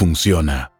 funciona.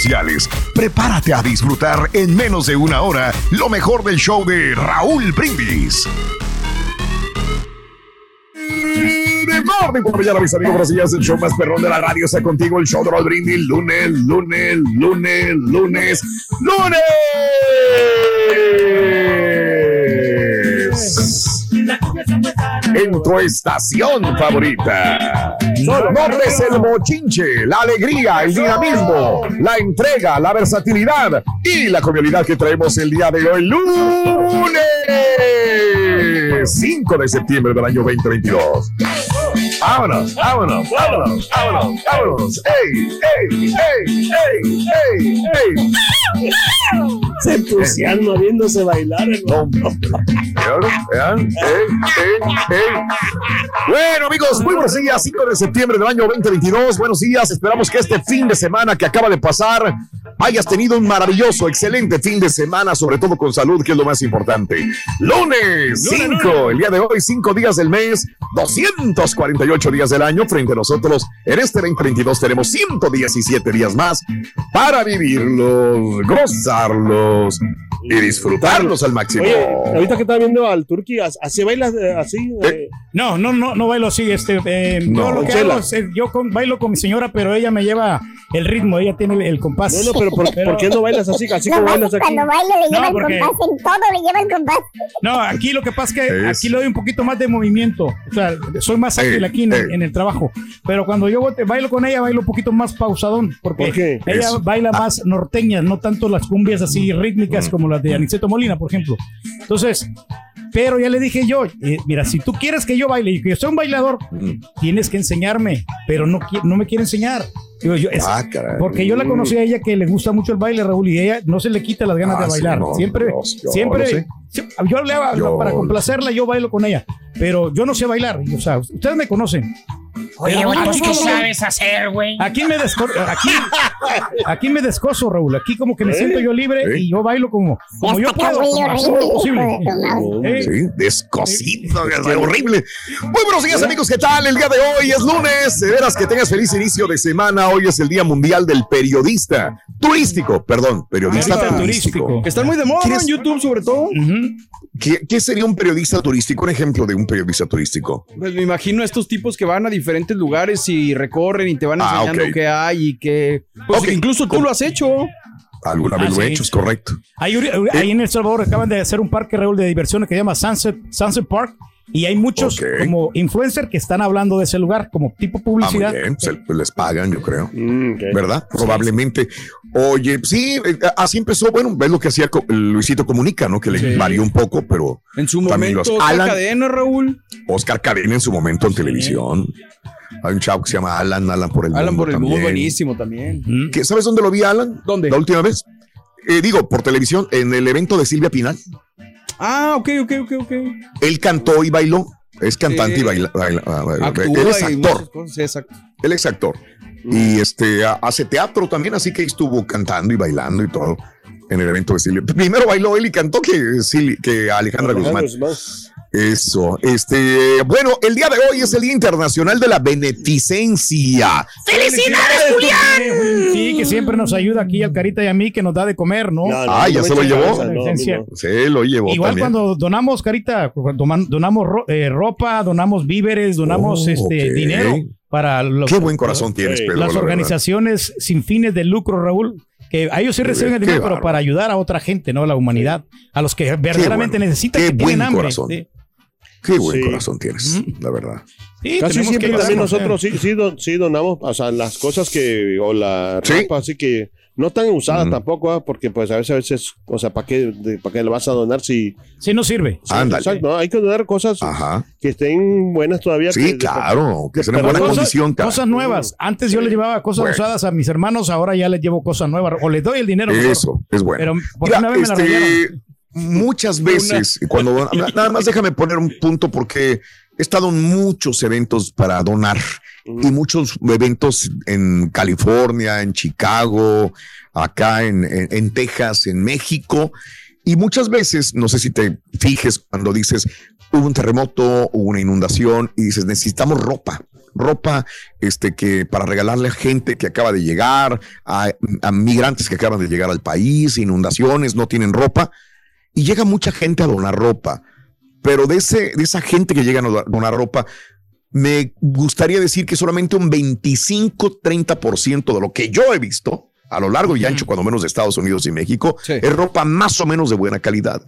Prepárate a disfrutar en menos de una hora lo mejor del show de Raúl Brindis. De morning por mañana, mis amigos, buenos El show más perrón de la radio está contigo. El show de Raúl Brindis. Lunes, lunes, lunes, lunes, lunes. En tu estación favorita. No des el mochinche, la alegría, el dinamismo, la entrega, la versatilidad y la convivialidad que traemos el día de hoy, lunes 5 de septiembre del año 2022. Vámonos, vámonos, vámonos, vámonos, vámonos. ¡Ey, ey, ey, ey, ey, ey! Se entusiasma viéndose bailar. Ey, ey. Bueno, amigos, muy buenos días. 5 de septiembre del año 2022. Buenos días. Esperamos que este fin de semana que acaba de pasar hayas tenido un maravilloso, excelente fin de semana, sobre todo con salud, que es lo más importante. Lunes 5, el día de hoy, 5 días del mes, 248 días del año. Frente a nosotros, en este 2022 tenemos 117 días más para vivirlos, gozarlos y disfrutarlos al máximo. Oye, ahorita que estaba viendo al Turqui, ¿así bailas eh, así? Eh, No, no, no, no bailo así. Este, eh, No, yo lo que Chela. hago es, eh, yo con- bailo con mi señora, pero ella me lleva el ritmo, ella tiene el, el compás. No, no, pero ¿por, por qué no bailas así? Así como bailas aquí. cuando baila le No, lleva el porque- compás, en todo le lleva el compás. No, aquí lo que pasa es que Es- aquí le doy un poquito más de movimiento. O sea, soy más ágil Eh, aquí en, el- eh. en el trabajo. Pero cuando yo bailo con ella, bailo un poquito más pausadón. Porque ella baila más norteñas, no tanto las cumbias así rítmicas como las de Aniceto Molina, por ejemplo. Entonces, pero ya le dije yo, eh, mira, si tú quieres que yo baile y que yo soy un bailador, tienes que enseñarme, pero no, no me quiere enseñar. Digo, yo, es- Ah, porque yo la conocí a ella que le gusta mucho el baile, Raúl, y ella no se le quita las ganas Ah, de sí, bailar. no, siempre, no, yo siempre, sí, yo le hago Yo- para complacerla, yo bailo con ella, pero yo no sé bailar. y, O sea, ustedes me conocen. Oye, güey, ¿pues ¿qué sabes hacer, güey? Aquí me desco aquí, aquí me descoso, Raúl. Aquí como que me ¿Eh? siento yo libre ¿Eh? y yo bailo como, como yo puedo. como posible. Eh, Sí, descosido, es horrible. Muy buenos días, amigos. ¿Qué tal? El día de hoy es lunes. De veras que tengas feliz inicio de semana. Hoy es el Día Mundial del Periodista Turístico. Perdón, periodista turístico. turístico. Que están muy de moda, ¿no? ¿Quieres- En YouTube, sobre todo. ujú. ¿Qué, qué sería un periodista turístico? Un ejemplo de un periodista turístico. Pues me imagino a estos tipos que van a diferentes lugares y recorren y te van Ah, enseñando qué hay y que... Pues incluso tú lo has hecho. Alguna Ah, vez lo he sí. hecho, es correcto. Ahí, ahí en El Salvador acaban de hacer un parque Raúl de diversiones que se llama Sunset, Sunset Park y hay muchos como influencers que están hablando de ese lugar como tipo Ah, muy publicidad. bien. Les pagan, yo creo. Mm. ¿Verdad? Probablemente. Oye, sí, eh, así empezó. Bueno, ves lo que hacía Luisito Comunica, ¿no? Que le Sí. varió un poco, pero En su También momento, los Oscar Alan- cadena, Raúl. Oscar Cadena en su momento en televisión. Hay un chavo que se llama Alan, Alan por el Alan mundo por el mundo, también. buenísimo también. Mm. ¿Qué- ¿Sabes dónde lo vi, Alan? ¿Dónde? La última vez. Eh, digo, por televisión, en el evento de Silvia Pinal. Ah, ok, ok, ok, ok. Él cantó y bailó. Es cantante Sí. y baila. baila- ah, baila- Actúa él es actor. muchas cosas, sí, exacto. Él es actor. Y este ha- hace teatro también, así que estuvo cantando y bailando y todo en el evento de Silvia. Primero bailó él y cantó que, que Alejandra Guzmán. Eso, este, bueno, el día de hoy es el Día Internacional de la Beneficencia. ¡Felicidades, Julián! Sí, que siempre nos ayuda aquí al Carita y a mí, que nos da de comer, ¿no? Ah, ya se lo llevó. Beneficencia. Se lo llevó Igual también. cuando donamos, Carita, cuando donamos ro- eh, ropa, donamos víveres, donamos Oh, este dinero para los, Qué buen corazón tienes, Pedro, la las verdad. organizaciones sin fines de lucro, Raúl. Que a ellos sí reciben el dinero, pero para ayudar a otra gente, ¿no? A la humanidad, a los que verdaderamente bueno. necesitan, Qué que tienen hambre. corazón. Sí. Qué buen Sí. corazón tienes, la verdad. Sí, Casi siempre que también nosotros eh. sí, sí, don- sí donamos, o sea, las cosas que, o la Sí. ropa, así que no están usadas tampoco, ¿ah? porque pues a veces, a veces, o sea, ¿para qué, ¿para qué le vas a donar si... Sí, no sirve. Sí, Ándale. exacto, ¿no? hay que donar cosas Ajá. que estén buenas todavía. Sí, que- claro, que estén en buena Cosas, condición. cara. cosas nuevas. Antes yo le llevaba cosas Bueno. usadas a mis hermanos, ahora ya les llevo cosas nuevas. O les doy el dinero. mejor. Eso, es bueno. Pero por Mira, una vez me la este. Muchas veces, cuando nada más déjame poner un punto porque he estado en muchos eventos para donar y muchos eventos en California, en Chicago, acá en, en- en Texas, en México. Y muchas veces, no sé si te fijes cuando dices, hubo un terremoto, hubo una inundación y dices, necesitamos ropa. Ropa este, que para regalarle a gente que acaba de llegar, a, a migrantes que acaban de llegar al país, inundaciones, no tienen ropa. Y llega mucha gente a donar ropa. Pero de, ese, de esa gente que llega a do- donar ropa, me gustaría decir que solamente un 25-30% de lo que yo he visto a lo largo y ancho, cuando menos de Estados Unidos y México, Sí. es ropa más o menos de buena calidad.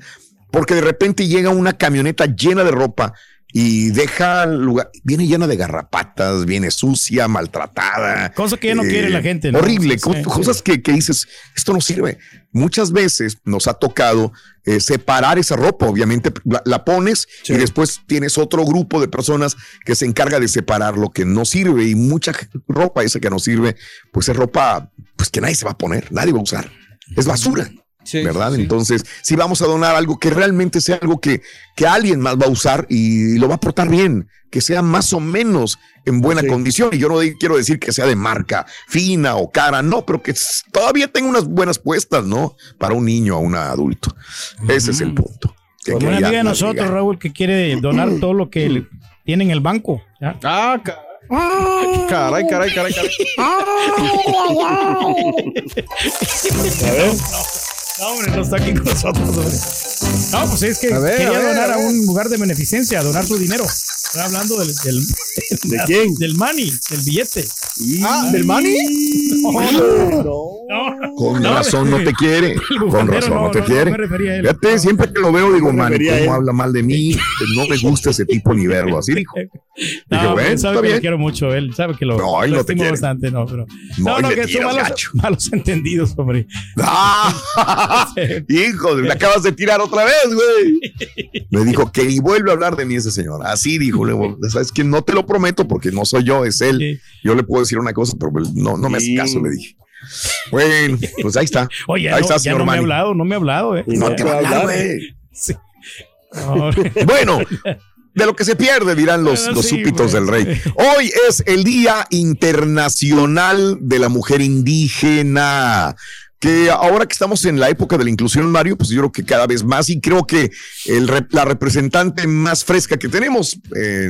Porque de repente llega una camioneta llena de ropa y deja el lugar, viene llena de garrapatas, viene sucia, maltratada. Cosa que ya no eh, quiere la gente, ¿no? Horrible, Sí, co- sí. cosas que, que dices, esto no sirve. Muchas veces nos ha tocado eh, separar esa ropa, obviamente la, la pones y después tienes otro grupo de personas que se encarga de separar lo que no sirve y mucha ropa esa que no sirve, pues es ropa pues que nadie se va a poner, nadie va a usar. Es basura. Sí, ¿Verdad? sí, sí. Entonces, si vamos a donar algo que realmente sea algo que, que alguien más va a usar y lo va a portar bien, que sea más o menos en buena Sí. condición. Y yo no de- quiero decir que sea de marca fina o cara, no, pero que todavía tenga unas buenas puestas, ¿no? Para un niño o un adulto. Ese es el punto. que Una amiga de nosotros, llegar. Raúl, que quiere donar todo lo que le- tiene en el banco. ¿ya? Ah, ca- caray, caray, caray, caray. A ver, No, hombre, no está aquí con nosotros, hombre. No, pues es que A ver, quería a ver, donar a un lugar de beneficencia, donar su dinero. Estoy hablando del, del, ¿De quién? Del money, del billete. Ah, ¿del money? No, Con No, razón no te quiere. Con razón no, no, te no, quiere. Fíjate, siempre que lo veo digo, man, ¿cómo habla mal de mí? Pues no me gusta ese tipo ni verlo. Así dijo. No, Dije, bueno, él sabe que lo quiero mucho, él sabe que lo, No, lo estimo bastante, no, pero No, no, que son tiras malos, malos entendidos, hombre. ¡Ah! Hijo, me acabas de tirar otra vez, güey. Me dijo que ni vuelve a hablar de mí ese señor. Así dijo. le digo, ¿Sabes que No te lo prometo porque no soy yo, es él. Yo le puedo decir una cosa, pero no, no me hace caso, le dije. Bueno, pues ahí está. Oye, ahí no, está, ya señor no me ha hablado, no me ha hablado, eh. No te va a hablar, hablar. güey. Sí. No, Bueno, de lo que se pierde, dirán los, Bueno, los sí, súpitos del rey. Hoy es el Día Internacional de la Mujer Indígena. Que ahora que estamos en la época de la inclusión, Mario, pues yo creo que cada vez más, y creo que el la representante más fresca que tenemos, eh,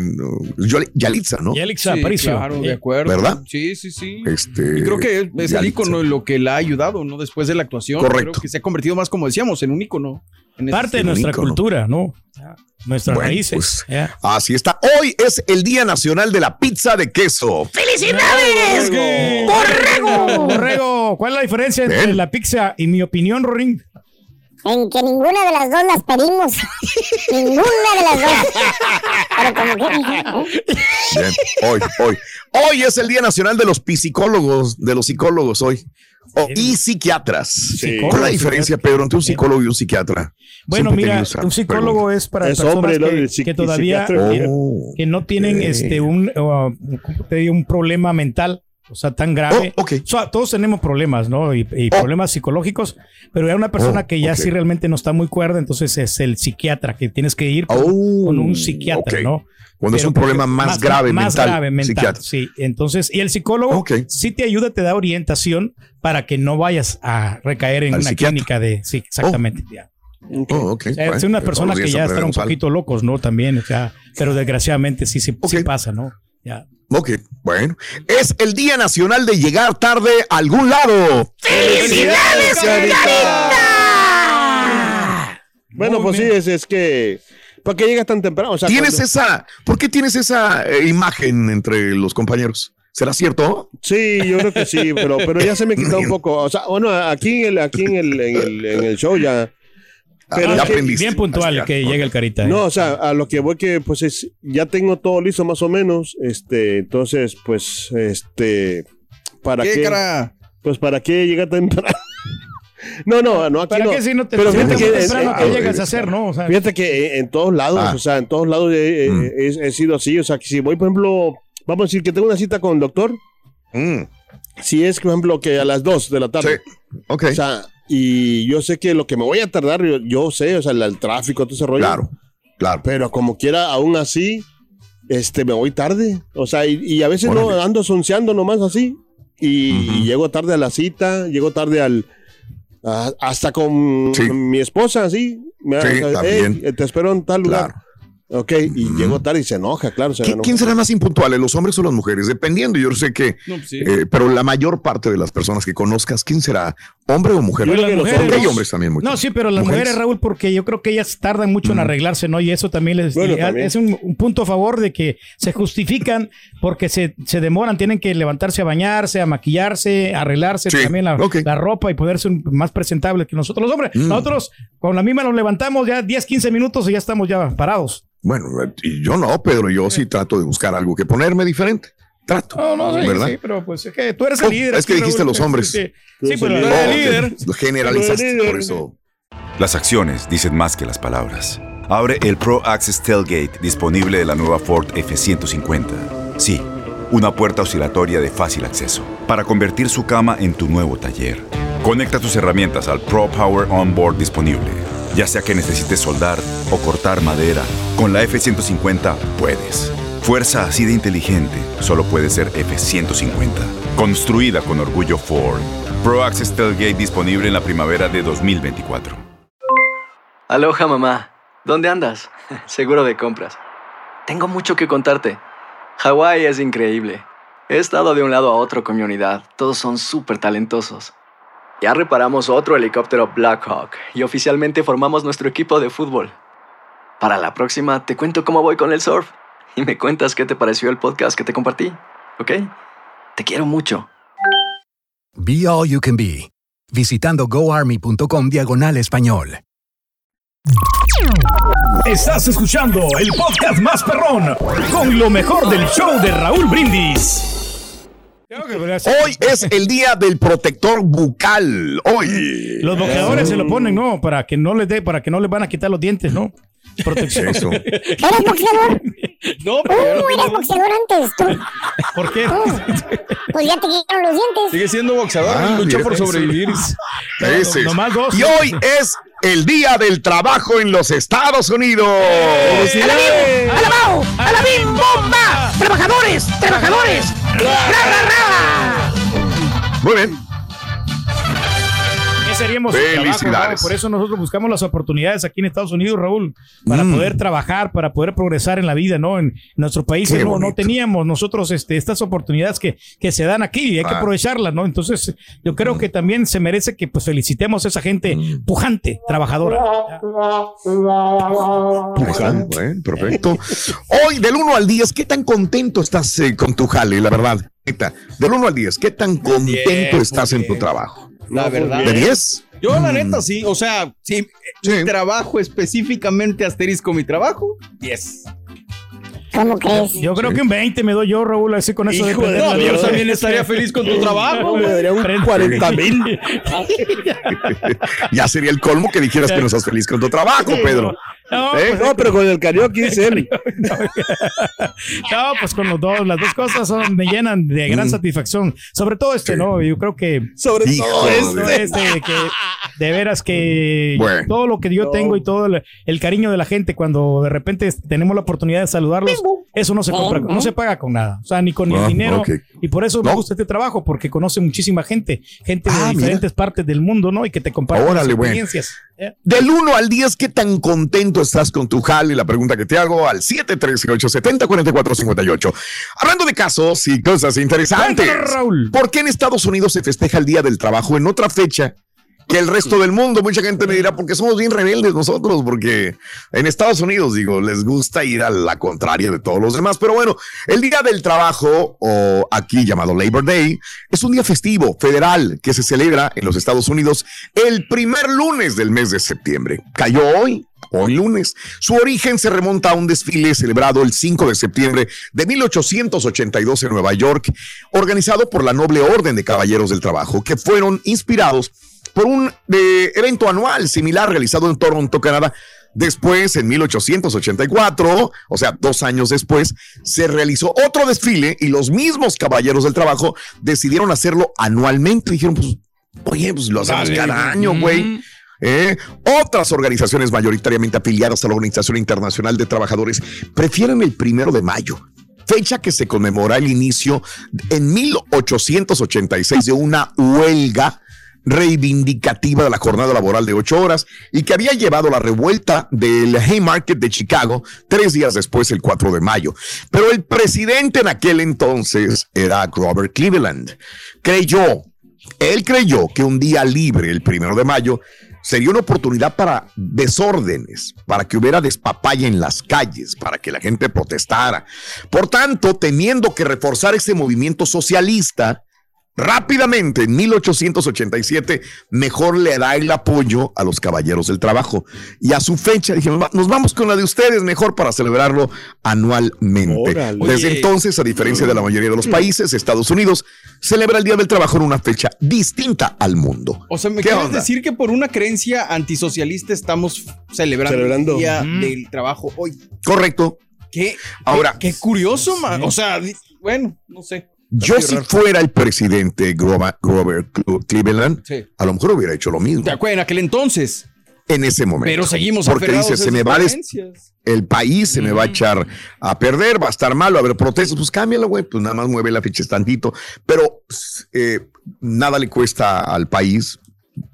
Yalitza, ¿no? Yelixa Sí, Aparicio. claro, Eh, de acuerdo. ¿Verdad? Sí, sí, sí. Este, Y creo que es, es el Yalitza. ícono en lo que la ha ayudado, ¿no? Después de la actuación. Correcto. Creo que se ha convertido más, como decíamos, en un ícono. En Parte de nuestra ícono. cultura, ¿no? Nuestras Bueno, raíces. pues. Así está. Hoy es el Día Nacional de la Pizza de Queso. ¡Felicidades! ¡Borrego! Borrego, ¿cuál es la diferencia entre la pizza y mi opinión, Rorín? En que ninguna de las dos las pedimos. ninguna de las dos. Pero como que... Bien, hoy, hoy. Hoy es el Día Nacional de los Psicólogos, de los psicólogos hoy. Y psiquiatras. Sí. ¿Cuál es la diferencia, Pedro, entre un psicólogo y un psiquiatra? Bueno, Siempre mira, esa un psicólogo es para Es personas que, todavía que, Oh, que no tienen este un, uh, un problema mental o sea, tan grave. Oh, ok. O sea, todos tenemos problemas, ¿no? Y, y problemas psicológicos, pero hay una persona Oh, que ya ok. sí realmente no está muy cuerda, entonces es el psiquiatra, que tienes que ir con, Oh, con un psiquiatra, ok. ¿no? Cuando es Pero un porque- problema más, grave más mental. grave mental, psiquiatra. sí. Entonces, y el psicólogo sí te ayuda, te da orientación para que no vayas a recaer en Al una psiquiatra. clínica de, sí, exactamente. ya. Oh, ok. O sea, Bueno, es una todos persona los que ya están un poquito locos, ¿no? También, o sea, pero desgraciadamente sí, sí, sí Ok. pasa, ¿no? Ya. Ok, bueno. Es el Día Nacional de llegar tarde a algún lado. ¡Felicidades, Bueno, Muy pues sí, es, es que. ¿Para qué llegas tan temprano? O sea, ¿Tienes cuando- esa, ¿Por qué tienes esa eh, imagen entre los compañeros? ¿Será cierto? Sí, yo creo que sí, pero, pero ya se me quitó un poco. O sea, bueno, aquí en el, aquí en el, en el, en el show ya. Pero Ah, es ya que-. Bien puntual Así, que llegue el carita. ¿eh? No, o sea, a lo que voy que pues es, ya tengo todo listo más o menos, este, entonces pues, este, ¿para ¿Qué, qué? cara? Pues para qué llegar temprano. no, no, no, aquí ¿Para no. qué si no te Pero fíjate que- temprano ah, que llegas a hacer, no? O sea, Fíjate que en, en todos lados, Ah. o sea, en todos lados he, he- Mm. he- he sido así, o sea, que si voy, por ejemplo, vamos a decir que tengo una cita con el doctor, Mm, si es, por ejemplo, que a las 2 de la tarde, sí. Ok. o sea, y yo sé que lo que me voy a tardar, yo, yo sé, o sea, el, el tráfico, todo ese rollo. claro, claro. Pero como quiera, aún así, este, me voy tarde. O sea, y, y a veces no ando sonceando nomás así. Y, llego tarde a la cita, llego tarde al. hasta con Sí. mi esposa, así. Me, Sí, o sea, también. "Ey, te espero en tal lugar. Claro. Ok, y Ujú. llego tarde y se enoja, claro. se ¿Qui- enoja. ¿Quién será más impuntual, los hombres o las mujeres? Dependiendo, yo sé que, No, pues sí. eh, pero la mayor parte de las personas que conozcas, ¿quién será? ¿Hombre o mujer? Yo creo que los Porque hay hombres- también muchos. No, sí, pero las mujeres, Raúl, porque yo creo que ellas tardan mucho en arreglarse, ¿no? Y eso también les Bueno, y también. es un, un punto a favor de que se justifican porque se, se demoran, tienen que levantarse a bañarse, a maquillarse, a arreglarse Sí, también la, la ropa y ponerse un- más presentable que nosotros los hombres. Mm. Nosotros con la misma nos levantamos ya 10, 15 minutos y ya estamos ya parados. Bueno, y yo no, Pedro, yo sí trato de buscar algo que ponerme diferente. Trato. No, no, sí, ¿verdad? sí, pero pues es que tú eres el Oh, líder. es que dijiste Raúl. los hombres. Sí, pero el líder. eres el líder. Lo generalizaste, Líder. por eso. Las acciones dicen más que las palabras. Abre el Pro Access Tailgate disponible de la nueva Ford F-150. Sí, una puerta oscilatoria de fácil acceso para convertir su cama en tu nuevo taller. Conecta tus herramientas al Pro Power Onboard disponible. Ya sea que necesites soldar o cortar madera, con la F-150 puedes. Fuerza así de inteligente solo puede ser F-150. Construida con orgullo Ford. Pro Access Tailgate disponible en la primavera de 2024. Aloha mamá, ¿dónde andas? Seguro de compras. Tengo mucho que contarte. Hawái es increíble. He estado de un lado a otro con mi unidad. Todos son súper talentosos. Ya reparamos otro helicóptero Blackhawk y oficialmente formamos nuestro equipo de fútbol. Para la próxima te cuento cómo voy con el surf y me cuentas qué te pareció el podcast que te compartí, ¿ok? Te quiero mucho. Be All You Can Be, visitando goarmy.com diagonal español. Estás escuchando el podcast más perrón con lo mejor del show de Raúl Brindis. Hoy es el día del protector bucal. Hoy. Los boxeadores se lo ponen, ¿no? Para que no les dé, para que no les van a quitar los dientes, ¿no? Protección. Eso. ¿Eres boxeador? No, pero Uh, eres boxeador antes, tú. ¿Por qué? Pues ya te quitaron los dientes. sigue siendo boxeador, Ah, lucha por sobrevivir. Ese es. nomás dos. Y hoy es el día del trabajo en los Estados Unidos. ¡Alabao! ¡Alabim! ¡Bomba! ¡Trabajadores! ¡Trabajadores! ¡Ra, ra, ra! Muy bien. ¿Qué seríamos? sin trabajo, Felicidades. Por eso nosotros buscamos las oportunidades aquí en Estados Unidos, Raúl, para Mm. poder trabajar, para poder progresar en la vida, ¿no? En nuestro país no, teníamos nosotros este, estas oportunidades que, que se dan aquí y hay que Ah. aprovecharlas, ¿no? Entonces, yo creo que también se merece que pues felicitemos a esa gente pujante, trabajadora. Está. Bueno, perfecto. Hoy, del 1 al 10, ¿qué tan contento estás eh, con tu jale, la verdad? Del 1 al 10, ¿qué tan contento Bien, estás en tu trabajo? La verdad. ¿De 10? Yo, la neta, sí. O sea, sí, Sí. mi trabajo específicamente asterisco mi trabajo, 10. ¿Cómo crees? Yo creo que un 20 me doy yo, Raúl, así con eso Hijo de no, yo también estaría feliz con tu trabajo. Me daría un Frente. 40 mil. Ya sería el colmo que dijeras que no estás feliz con tu trabajo, Pedro. No, ¿Eh? pues, No, pero con el karaoke dice él. No, pues con los dos, las dos cosas son, me llenan de gran satisfacción. Sobre todo este, ¿no? Yo creo que. Sobre Hijo todo de- este. este, que de veras que Bueno. todo lo que yo tengo y todo el, el cariño de la gente cuando de repente tenemos la oportunidad de saludarlos, eso no se compra, no se paga con nada, o sea, ni con ni el Ah, dinero. Y por eso me No. gusta este trabajo, porque conoce muchísima gente, gente de Ah, mira. diferentes partes del mundo, ¿no? Y que te comparten Órale, bueno. Del 1 al 10, ¿qué tan contento estás con tu jale? La pregunta que te hago al 713-870-4458. Hablando de casos y cosas interesantes. Raúl. ¿Por qué en Estados Unidos se festeja el Día del Trabajo en otra fecha que el resto del mundo? Mucha gente me dirá, porque somos bien rebeldes nosotros, porque en Estados Unidos, digo, les gusta ir a la contraria de todos los demás. Pero bueno, el Día del Trabajo, o aquí llamado Labor Day, es un día festivo federal que se celebra en los Estados Unidos el primer lunes del mes de septiembre. Cayó hoy. Hoy lunes. Su origen se remonta a un desfile celebrado el 5 de septiembre de 1882 en Nueva York, organizado por la Noble Orden de Caballeros del Trabajo, que fueron inspirados por un eh, evento anual similar realizado en Toronto, Canadá. Después, en 1884, o sea, dos años después, se realizó otro desfile y los mismos Caballeros del Trabajo decidieron hacerlo anualmente. Dijeron, pues, oye, pues lo hacemos Dale, cada año, güey. ¿eh? Otras organizaciones mayoritariamente afiliadas a la Organización Internacional de Trabajadores prefieren el primero de mayo, fecha que se conmemora el inicio en 1886 de una huelga reivindicativa de la jornada laboral de ocho horas y que había llevado la revuelta del Haymarket de Chicago tres días después, el 4 de mayo. Pero el presidente en aquel entonces era Robert Cleveland. Creyó, él creyó que un día libre, el primero de mayo, sería una oportunidad para desórdenes, para que hubiera despapaya en las calles, para que la gente protestara. Por tanto, temiendo que reforzar ese movimiento socialista, rápidamente en 1887, mejor le da el apoyo a los caballeros del trabajo. Y a su fecha, dije, "Va- nos vamos con la de ustedes mejor para celebrarlo anualmente. Órale. Desde entonces, a diferencia de la mayoría de los países, Estados Unidos celebra el Día del Trabajo en una fecha distinta al mundo. O sea, ¿me ¿Qué quieres onda? decir que por una creencia antisocialista estamos celebrando, Celebrando. el Día Mm. del Trabajo hoy? Correcto. ¿Qué? Ahora- Qué, qué curioso, man. O sea, bueno, no sé. Yo si fuera el presidente Grover, Cleveland, Sí. a lo mejor hubiera hecho lo mismo ¿Te acuerdas en aquel entonces? en ese momento. Pero seguimos Porque dice, se me va el país se me va a echar a perder, va a estar malo, a haber protestas, pues cámbialo, güey, pues nada más mueve la fecha tantito, pero eh, nada le cuesta al país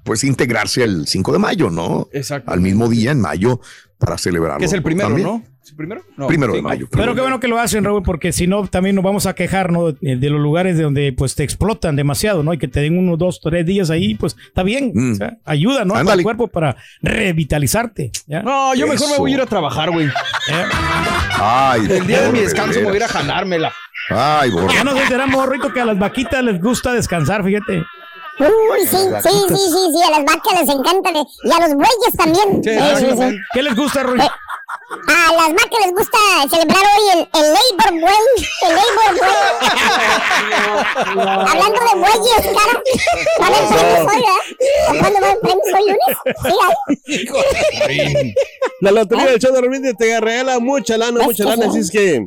pues integrarse el 5 de mayo, ¿no? Exacto. Al mismo día en mayo para celebrarlo. Que es el primero, también. ¿no? ¿Es el primero? No, Primero de mayo. Pero qué bueno que lo hacen, Raúl, porque si no, también nos vamos a quejar, ¿no? De, de los lugares de donde pues te explotan demasiado, ¿no? Y que te den unos dos, tres días ahí, pues está bien. Mm. O sea, ayuda, ¿no? El cuerpo para revitalizarte. ¿ya? No, yo mejor me voy a ir a trabajar, güey. ¿Eh? Ay, El día de mi descanso me voy a ir a jalármela. Ay, borre. Ya nos enteramos, Rito, que a las vaquitas les gusta descansar, fíjate. Uy, sí, sí, sí, sí, sí, a las vacas les encanta. y a los bueyes también. Sí, Sí, sí. ¿Qué les gusta, Rui? Eh, A las vacas les gusta celebrar hoy el, el Labor Way. El Labor Way. Hablando de bueyes, cara. ¿Van el premio hoy, verdad? ¿Cuándo va el premio hoy lunes? Sí, ahí. La lotería del show de Rodríguez te regala mucha lana, ¿Ves mucha que lana. sí? Así es que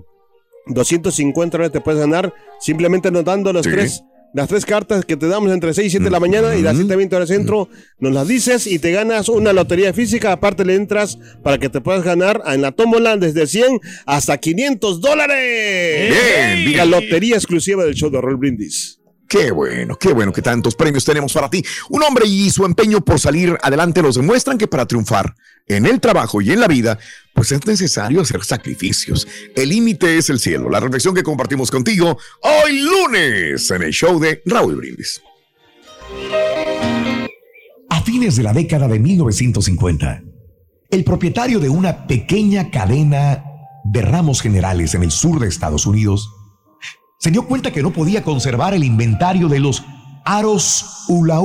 250 dólares te puedes ganar simplemente anotando los Sí. tres. Las tres cartas que te damos entre 6 y 7 de la mañana y las 7.20 horas centro, nos las dices y te ganas una lotería física. Aparte le entras para que te puedas ganar en la tómbola desde 100 hasta 500 dólares. Bien, bien. La lotería exclusiva del show de Roll Brindis. Qué bueno, qué bueno que tantos premios tenemos para ti. Un hombre y su empeño por salir adelante nos demuestran que para triunfar en el trabajo y en la vida, pues es necesario hacer sacrificios. El límite es el cielo. La reflexión que compartimos contigo hoy lunes en el show de Raúl Brindis. A fines de la década de 1950, el propietario de una pequeña cadena de ramos generales en el sur de Estados Unidos se dio cuenta que no podía conservar el inventario de los aros hula.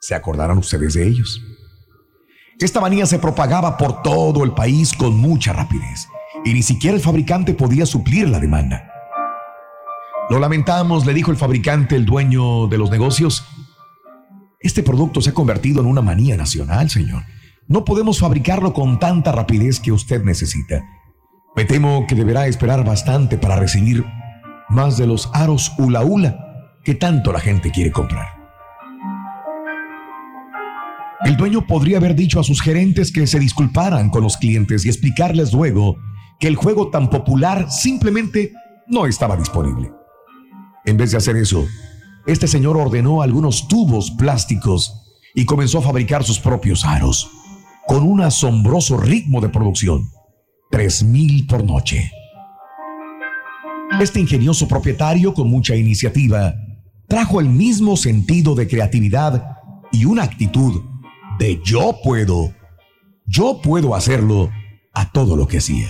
¿Se acordarán ustedes de ellos? Esta manía se propagaba por todo el país con mucha rapidez y ni siquiera el fabricante podía suplir la demanda. Lo lamentamos, le dijo el fabricante, el dueño de los negocios. Este producto se ha convertido en una manía nacional, señor. no podemos fabricarlo con tanta rapidez que usted necesita. Me temo que deberá esperar bastante para recibir más de los aros hula hula que tanto la gente quiere comprar. El dueño podría haber dicho a sus gerentes que se disculparan con los clientes y explicarles luego que el juego tan popular simplemente no estaba disponible. En vez de hacer eso, este señor ordenó algunos tubos plásticos y comenzó a fabricar sus propios aros, con un asombroso ritmo de producción, 3.000 por noche. Este ingenioso propietario, con mucha iniciativa, trajo el mismo sentido de creatividad y una actitud de yo puedo, yo puedo hacerlo a todo lo que hacía.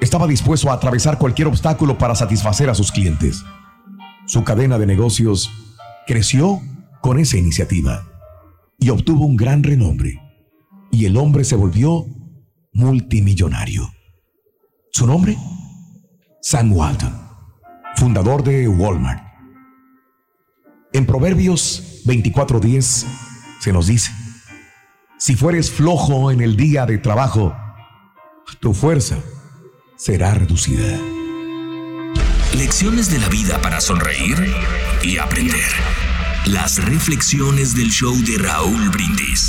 Estaba dispuesto a atravesar cualquier obstáculo para satisfacer a sus clientes. Su cadena de negocios creció con esa iniciativa y obtuvo un gran renombre. Y el hombre se volvió multimillonario. ¿Su nombre? Sam Walton, fundador de Walmart. En Proverbios 24:10 se nos dice, si fueres flojo en el día de trabajo, tu fuerza será reducida. Lecciones de la vida para sonreír y aprender. Las reflexiones del show de Raúl Brindis.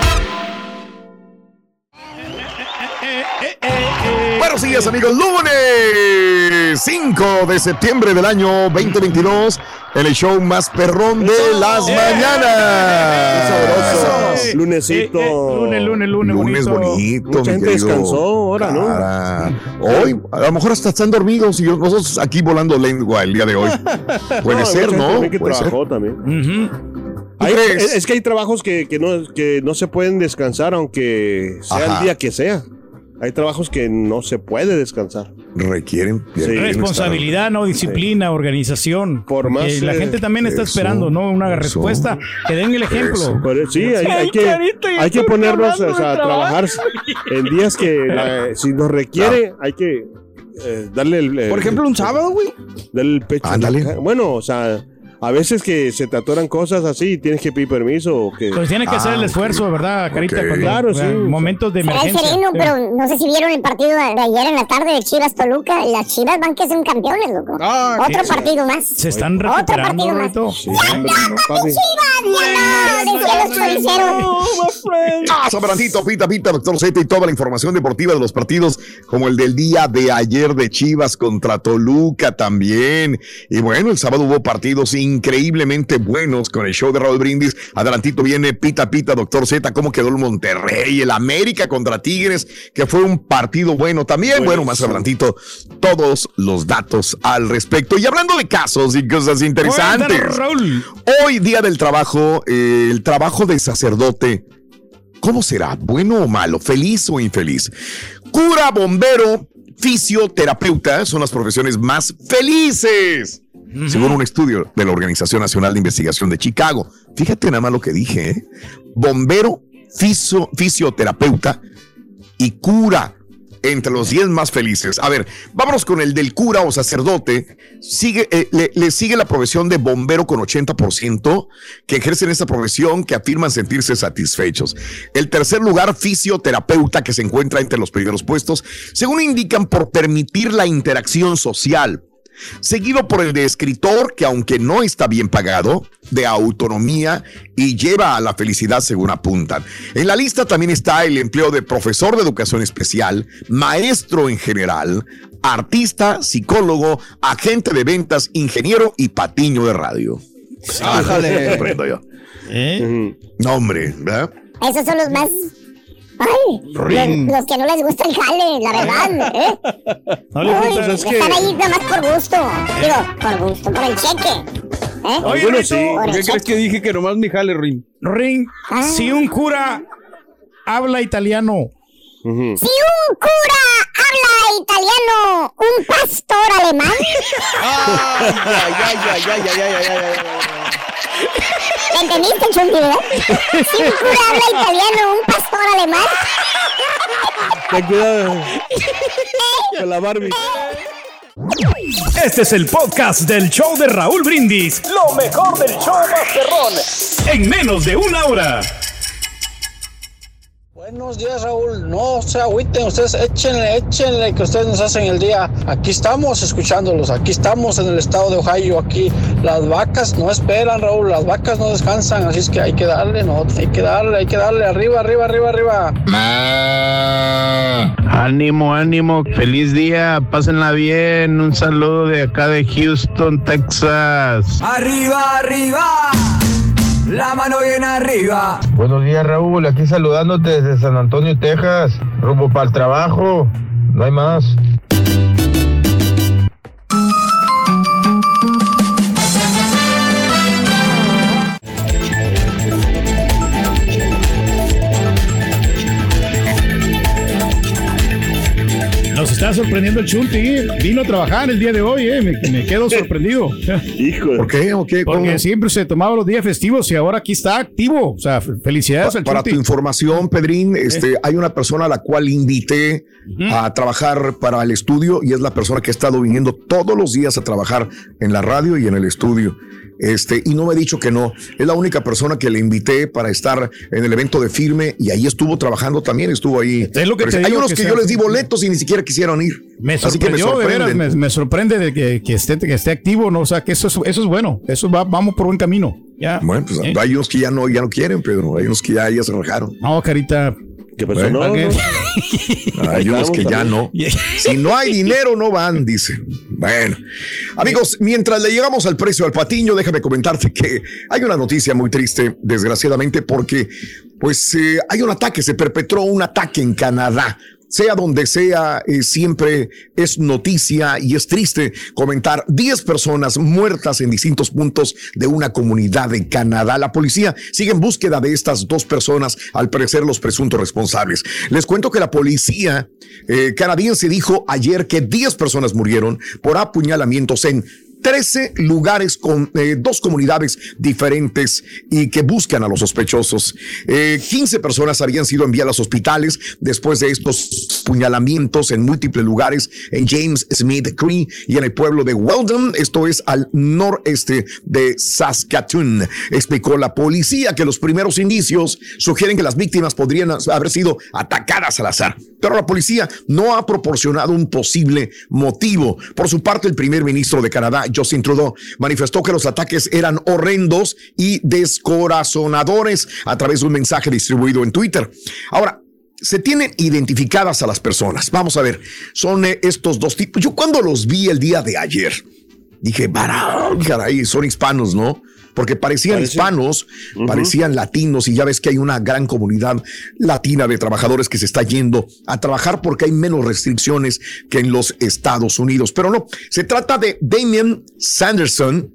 Buenos días, amigos. Lunes 5 de septiembre del año 2022, en el show más perrón de las mañanas. Sabroso. Lunesito. lunes, lunes, lunes, Lunes bonito. Mucha mi gente querido. descansó ahora, ¿no? Cara, Hoy, a lo mejor hasta están dormidos y nosotros aquí volando lengua el día de hoy. Puede No, ser, mucha ¿no? también que Puede ser. trabajó también. ¿Tú Hay- crees? es, es que hay trabajos que, que no, que no se pueden descansar, aunque sea Ajá. el día que sea. Hay trabajos que no se puede descansar. Requieren Responsabilidad, no disciplina, organización. Por más, la eh, gente también está eso, esperando, ¿no? Una eso. respuesta. Que den el ejemplo. Pero sí, hay, hay Ay, que, hay que ponernos o sea, a trabajar en días que la- si nos requiere, hay que eh, darle el, el- Por ejemplo, un sábado, güey. Darle el pecho. Ándale. Bueno, o sea, a veces que se te atoran cosas así y tienes que pedir permiso o que... Pues tiene que hacer el esfuerzo, ¿verdad, Carita? Ok. Cuando- Claro, o sea, sí. Momentos de emergencia. sereno, Sí. pero no sé si vieron el partido de ayer en la tarde de Chivas Toluca. Las Chivas van que son campeones, loco. Otro sí. partido más. Se están Otro recuperando, partido más. ¡Chivas, Ah, Sabrantito, pita, pita, doctor Z y toda la información deportiva de los partidos, como el del día de ayer de Chivas contra Toluca también. Y bueno, el sábado hubo partidos increíblemente buenos con el show de Raúl Brindis. Adelantito viene pita, pita, doctor Z, cómo quedó el Monterrey, el América contra Tigres, que fue un partido bueno también. Bueno, más adelantito, todos los datos al respecto. Y hablando de casos y cosas interesantes. Cuéntanos, Raúl. Hoy, día del trabajo, eh, el trabajo de sacerdote, ¿cómo será? ¿Bueno o malo? ¿Feliz o infeliz? Cura, bombero, fisioterapeuta son las profesiones más felices. Según un estudio de la Organización Nacional de Investigación de Chicago. Fíjate nada más lo que dije, ¿eh? Bombero, fisio- fisioterapeuta y cura entre los 10 más felices. A ver, vámonos con el del cura o sacerdote. Sigue, eh, le, sigue la profesión de bombero con 80% que ejercen esta profesión que afirman sentirse satisfechos. El tercer lugar, fisioterapeuta, que se encuentra entre los primeros puestos, según indican por permitir la interacción social seguido por el de escritor, que aunque no está bien pagado, de autonomía y lleva a la felicidad según apuntan. En la lista también está el empleo de profesor de educación especial, maestro en general, artista, psicólogo, agente de ventas, ingeniero y patiño de radio. Ájale. Comprendo yo. No, hombre, ¿verdad? Esos son los más. Ay, Rin. los, los que no les gusta el jale, la verdad. ¿eh? No le Uy, gusta, es que- Están ahí nada más por gusto. Digo, por gusto, por el cheque. ¿eh? Oye, Rito, Por ¿Por qué crees que dije que nomás mi jale, Rin? Ring, Ah. si un cura habla italiano, Si un cura habla italiano, un pastor alemán. Ay, ay, ay, ay, ay, ay, ay, ay, ay, ay. ¿Me entendiste, Chunti, verdad? Si un cura habla italiano, un pastor alemán. Ten cuidado con la Barbie. Este es el podcast del show de Raúl Brindis. Lo mejor del show Masterrón. En menos de una hora. Buenos días, Raúl. No se agüiten, ustedes échenle, échenle que ustedes nos hacen el día. Aquí estamos escuchándolos, aquí estamos en el estado de Ohio, aquí las vacas no esperan, Raúl, las vacas no descansan, así es que hay que darle, no, hay que darle, hay que darle, arriba, arriba, arriba, arriba. Ánimo, ánimo, feliz día, pásenla bien. Un saludo de acá de Houston, Texas. Arriba, arriba. La mano bien arriba. Buenos días, Raúl. Aquí saludándote desde San Antonio, Texas. Rumbo para el trabajo. No hay más. Está sorprendiendo el Chunti. Vino a trabajar el día de hoy, eh. me, me quedo sorprendido. Híjole. ¿Por qué? ¿O qué? Porque siempre se tomaba los días festivos y ahora aquí está activo. O sea, felicidades Pa- al para tu información, Pedrín, este, hay una persona a la cual invité a trabajar para el estudio y es la persona que ha estado viniendo todos los días a trabajar en la radio y en el estudio. Este, y no me ha dicho que no. Es la única persona que le invité para estar en el evento de firme y ahí estuvo trabajando también, estuvo ahí. Es lo que te Hay unos que yo les di boletos y ni siquiera quisieron ir. Me Así que me sorprendió, de veras, sorprenden. me, me sorprende de que, que esté, que esté activo, ¿no? O sea, que eso es, eso es bueno. Eso va, vamos por buen camino. Ya. Bueno, pues ¿Eh? hay unos que ya no, ya no quieren, Pedro. Hay unos que ya, ya se rajaron. No, carita. ¿Qué pasó? No. Hay unos que ya no. Si no hay dinero, no van, dice. Bueno, amigos, mientras le llegamos al precio al patiño, déjame comentarte que hay una noticia muy triste, desgraciadamente, porque pues eh, hay un ataque, se perpetró un ataque en Canadá. Sea donde sea, eh, siempre es noticia y es triste comentar 10 personas muertas en distintos puntos de una comunidad de Canadá. La policía sigue en búsqueda de estas dos personas, al parecer los presuntos responsables. Les cuento que la policía eh, canadiense dijo ayer que 10 personas murieron por apuñalamientos en 13 lugares con eh, dos comunidades diferentes y que buscan a los sospechosos. Eh, 15 personas habían sido enviadas a hospitales después de estos puñalamientos en múltiples lugares en James Smith Cree y en el pueblo de Weldon, esto es al noreste de Saskatoon. Explicó la policía que los primeros indicios sugieren que las víctimas podrían haber sido atacadas al azar, pero la policía no ha proporcionado un posible motivo. Por su parte, el primer ministro de Canadá, Justin Trudeau, manifestó que los ataques eran horrendos y descorazonadores a través de un mensaje distribuido en Twitter. Ahora, se tienen identificadas a las personas. Vamos a ver, son eh, estos dos tipos. Yo cuando los vi el día de ayer, dije, "Barao, caray, son hispanos, ¿no? Porque parecían Parece- hispanos, parecían latinos y ya ves que hay una gran comunidad latina de trabajadores que se está yendo a trabajar porque hay menos restricciones que en los Estados Unidos. Pero no, se trata de Damien Sanderson,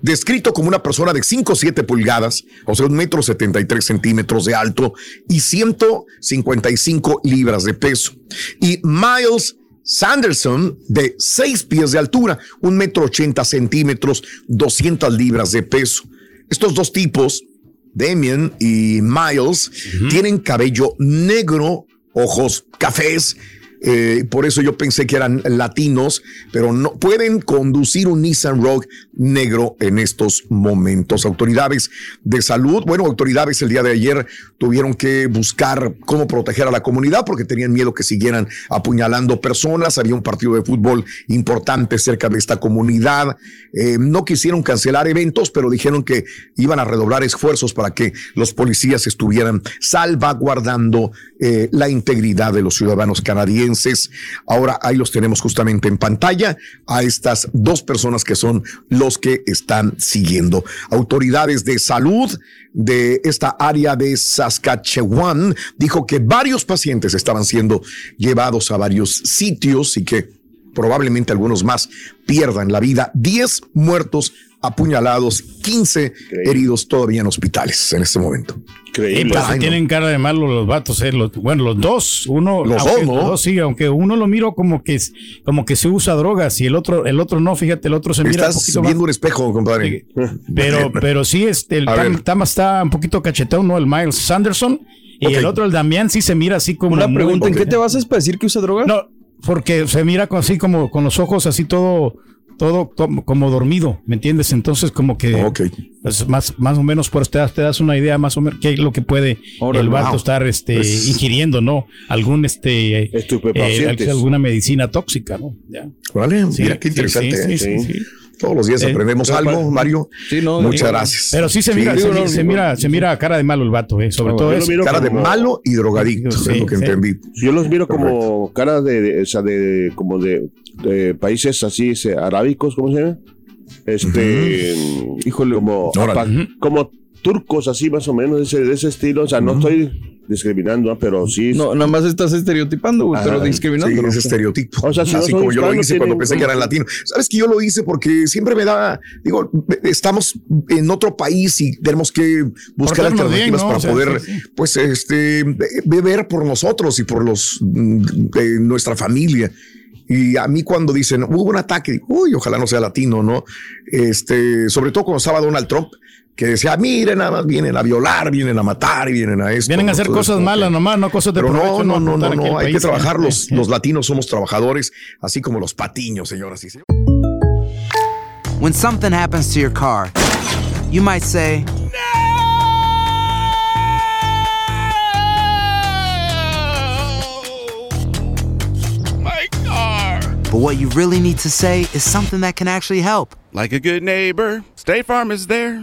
descrito como una persona de 5 o 7 pulgadas, o sea, un metro 73 centímetros de alto y 155 libras de peso. Y Miles Sanderson, de 6 pies de altura, un metro 80 centímetros, 200 libras de peso. Estos dos tipos, Damien y Miles, tienen cabello negro, ojos cafés, eh, por eso yo pensé que eran latinos, pero no pueden conducir un Nissan Rogue negro en estos momentos. Autoridades de salud, bueno, autoridades el día de ayer tuvieron que buscar cómo proteger a la comunidad porque tenían miedo que siguieran apuñalando personas. Había un partido de fútbol importante cerca de esta comunidad. Eh, no quisieron cancelar eventos, pero dijeron que iban a redoblar esfuerzos para que los policías estuvieran salvaguardando eh, la integridad de los ciudadanos canadienses. Ahora ahí los tenemos justamente en pantalla a estas dos personas que son los que están siguiendo. Autoridades de salud de esta área de Saskatchewan dijo que varios pacientes estaban siendo llevados a varios sitios y que probablemente algunos más pierdan la vida. 10 muertos apuñalados, 15 heridos todavía en hospitales en este momento. Y pues, tienen cara de malo los vatos, eh, los- bueno, los dos, uno, Los aunque- dos, ¿no? los dos sí, aunque uno lo miro como que como que se usa drogas y el otro, el otro no, fíjate, el otro se mira un Estás poquito viendo más- un espejo, compadre. pero, pero sí, este, el Tam. Tama está un poquito cachetón, ¿no? El Miles Sanderson. Y el otro, el Damián, sí se mira así como. Una muy- pregunta, ¿en Ok. qué te basas para decir que usa drogas? No, porque se mira con- así como con los ojos así todo, todo como, como dormido, ¿me entiendes? Entonces como que pues, más, más o menos por te das, te das una idea más o menos qué es lo que puede el vato wow. estar este, Pues- ingiriendo, ¿no? Algún este Estupefacientes. eh, alguna medicina tóxica, ¿no? Ya. Vale, Sí, mira qué interesante. sí, ¿eh? sí, sí, sí. Todos los días Eh, aprendemos algo, Mario. no, Muchas digo, gracias. Pero sí se mira, Sí, se, no, se mira, se mira cara de malo el vato, eh, sobre No, todo eso. Cara de malo y drogadicto, Sí, es lo que sí. entendí. Yo los miro como cara de, de- o sea, de- como de, de países así se- arábicos, ¿cómo se llama? Este, híjole, como, Órale. apa- como turcos así más o menos de ese, de ese estilo. O sea, no estoy discriminando, ¿ah? pero sí. No, nada más estás estereotipando, güey, pero discriminando. Sí, ese estereotipo. O sea, si no Así como yo lo hice cuando pensé que era latino. Sabes que yo lo hice porque siempre me da, digo, estamos en otro país y tenemos que buscar alternativas bien, ¿no? para O sea, poder, sí, sí. pues, este, beber por nosotros y por los de nuestra familia. Y a mí cuando dicen hubo un ataque, uy, ojalá no sea latino, ¿no? Este, sobre todo cuando estaba Donald Trump, que decía, miren, nada más vienen a violar, vienen a matar, vienen a esto. Vienen a ¿no? hacer Todo cosas esto. malas nomás, no cosas de Pero no, no, no, no, no, hay que país, trabajar. ¿eh? Los, los latinos somos trabajadores, así como los patiños, señoras y señores. When something happens to your car, you might say, My car. but what you really need to say is something that can actually help. Like a good neighbor, State Farm is there.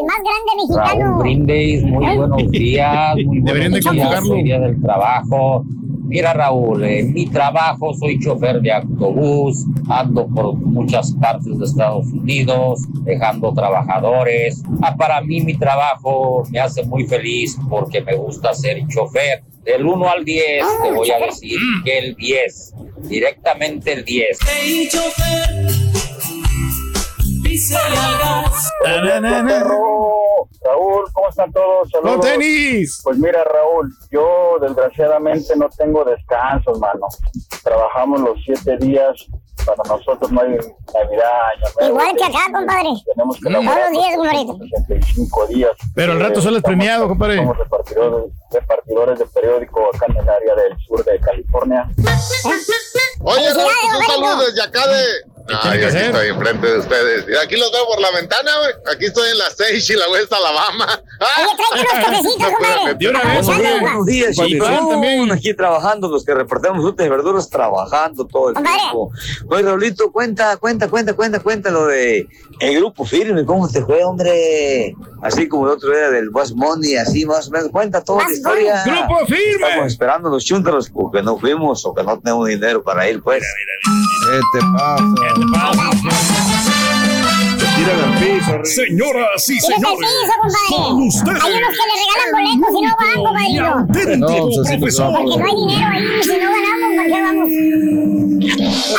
El más grande Raúl mexicano. Brindis, muy buenos días, muy Deberían buenos de días, hoy día del trabajo. Mira Raúl, en mi trabajo soy chofer de autobús, ando por muchas partes de Estados Unidos, dejando trabajadores. Ah, para mí mi trabajo me hace muy feliz porque me gusta ser chofer. Del 1 al 10 te voy a decir que el 10, directamente el 10. Raúl, ¿cómo están todos? ¡Con Saludos. tenis! Pues mira, Raúl, yo desgraciadamente no tengo descansos, mano. Trabajamos los siete días. Para nosotros no hay Navidad, Año Nuevo. Igual que acá, compadre. Tenemos que Todos los días, compadrito. 65 días. Pero al rato sales estamos- premiado, compadre. Somos repartidores, repartidores de periódico acá en el área del sur de California. Oye, Raúl, pues, un saludo desde acá de. Que aquí hacer? estoy enfrente de ustedes. Y aquí los veo por la ventana, güey. Aquí estoy en la Stage y la West Alabama. Oye, unos cafecitos, compadre. meter. De una vez, Buenos días, Buenos días, Para chicos. Iván también. Aquí trabajando, los que repartamos frutas y verduras, trabajando todo el Compadre. tiempo. Oye, Raulito, cuenta, cuenta, cuenta, cuenta, cuenta lo de el grupo firme, cómo te fue, hombre. Así como el otro día del West Money, así más o menos. Cuenta toda la historia. ¡Grupo firme! Estamos esperando los chúntaros porque no fuimos o que no tenemos dinero para ir, pues. ¿Qué te pasa? Se tiran al piso. Señoras y señores, piso, compadre. ustedes. Hay unos que le regalan boletos y no van, compadrito. No, pues no somos. Porque no hay dinero ahí. Si no ganamos, ¿por qué vamos?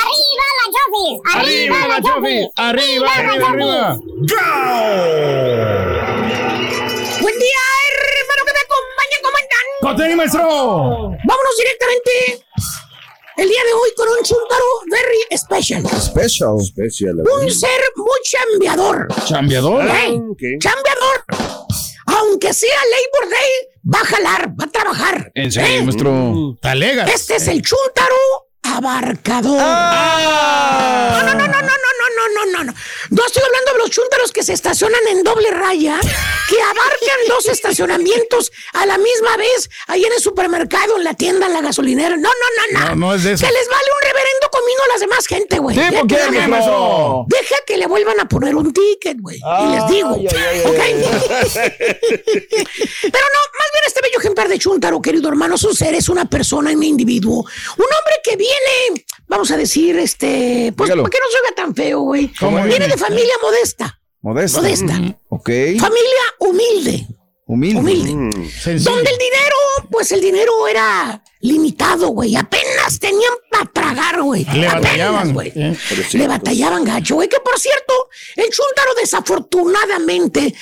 ¡Arriba la Chofis! ¡Arriba la Chofis! ¡Arriba, arriba, arriba! Buen ¿cómo están? ¡Con tenis, maestro! Vámonos directamente el día de hoy con un chuntaro very special. Special. Especial. Un ser muy chambeador. ¿Chambeador? ¿Eh? Chambeador. Aunque sea Labor Day, va a jalar, va a trabajar. En serio, ¿Eh? maestro. ¡Talegas! Este es el chuntaro abarcador. Ah. No, no, no, no, no, no, no, no, estoy hablando de los chúntaros que se estacionan en doble raya, que abarcan dos estacionamientos a la misma vez, ahí en el supermercado, en la tienda, en la gasolinera. No, no, no, no. No, no es de eso. Que les vale un reverendo comino a las demás gente, güey. ¿Tipo Ya qué, que- mi maestro? Deja que le vuelvan a poner un ticket, güey. y les digo. Ay, Pero no, más bien este bello ejemplar de Chuntaro, querido hermano, es un ser, es una persona, un individuo. Un hombre que viene, vamos a decir, este, pues, Dígalo. para que no se oiga tan feo, güey. ¿Cómo Viene de familia modesta. Modesta. Modesta. Ok. Familia humilde. Humilde. Humilde. Donde el dinero, pues el dinero era limitado, güey. Apenas tenían para tragar, güey. Le Apenas, batallaban. güey. ¿eh? Le batallaban gacho, güey. Que por cierto, el Chuntaro desafortunadamente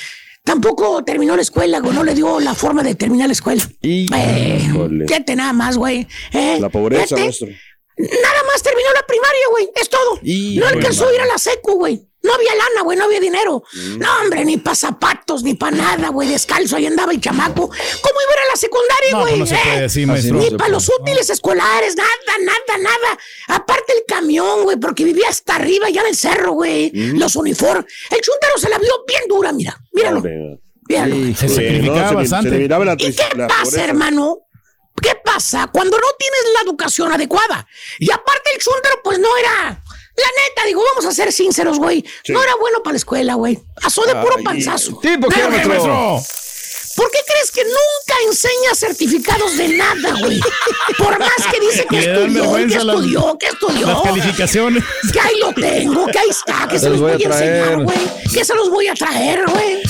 tampoco terminó la escuela, güey. No le dio la forma de terminar la escuela. Y Eh, Híjole. fíjate nada más, güey. Eh, La pobreza, fíjate, maestro. Nada más terminó la primaria, güey. Es todo. Y- no alcanzó a ir a la secu, güey. No había lana, güey, no había dinero. Mm. No, hombre, ni para zapatos, ni para nada, güey. Descalzo, ahí andaba el chamaco. ¿Cómo iba a ir a la secundaria, No, güey? pues no se Eh, no ni para los útiles escolares, nada, nada, nada. Aparte el camión, güey, porque vivía hasta arriba, ya en el cerro, güey. Mm. Los uniformes. El chuntaro se la vio bien dura, mira. Míralo, míralo. Sí, Se sacrificaba no, se, le- se bastante. le miraba la, ¿Y qué la pasa, pobreza. hermano? ¿Qué pasa cuando no tienes la educación adecuada? Y aparte el chúntaro, pues no era... La neta, digo, vamos a ser sinceros, güey. No era bueno para la escuela, güey. Pasó de puro panzazo. ¿Tipo maestro? ¿Por qué crees que nunca enseña certificados de nada, güey? Por más que dice que estudió, que estudió, que estudió. Las calificaciones. Que ahí lo tengo, que ahí está, que se, los los voy voy a, a enseñar, güey. Que se los voy a traer, güey.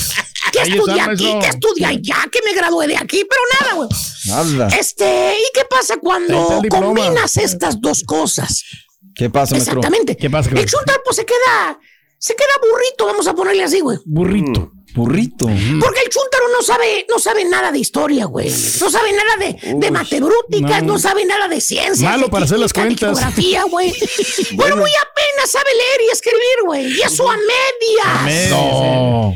Que Ahí estudié está, aquí, maestro. que estudié allá, que me gradué de aquí, pero nada, güey. Nada. Este, ¿y qué pasa Ahí cuando está el diploma. combinas estas dos cosas? ¿Qué pasa, maestro? Exactamente. ¿Qué pasa, El chuntar, pues se queda, se queda burrito, vamos a ponerle así, güey. Burrito. Burrito. Porque el chuntaro no sabe, no sabe nada de historia, güey. No sabe nada de, de matebrúticas, no. no. sabe nada de ciencia. Malo para hacer las cuentas. Geografía, güey. bueno, muy apenas sabe leer y escribir, güey. Y eso a medias. No.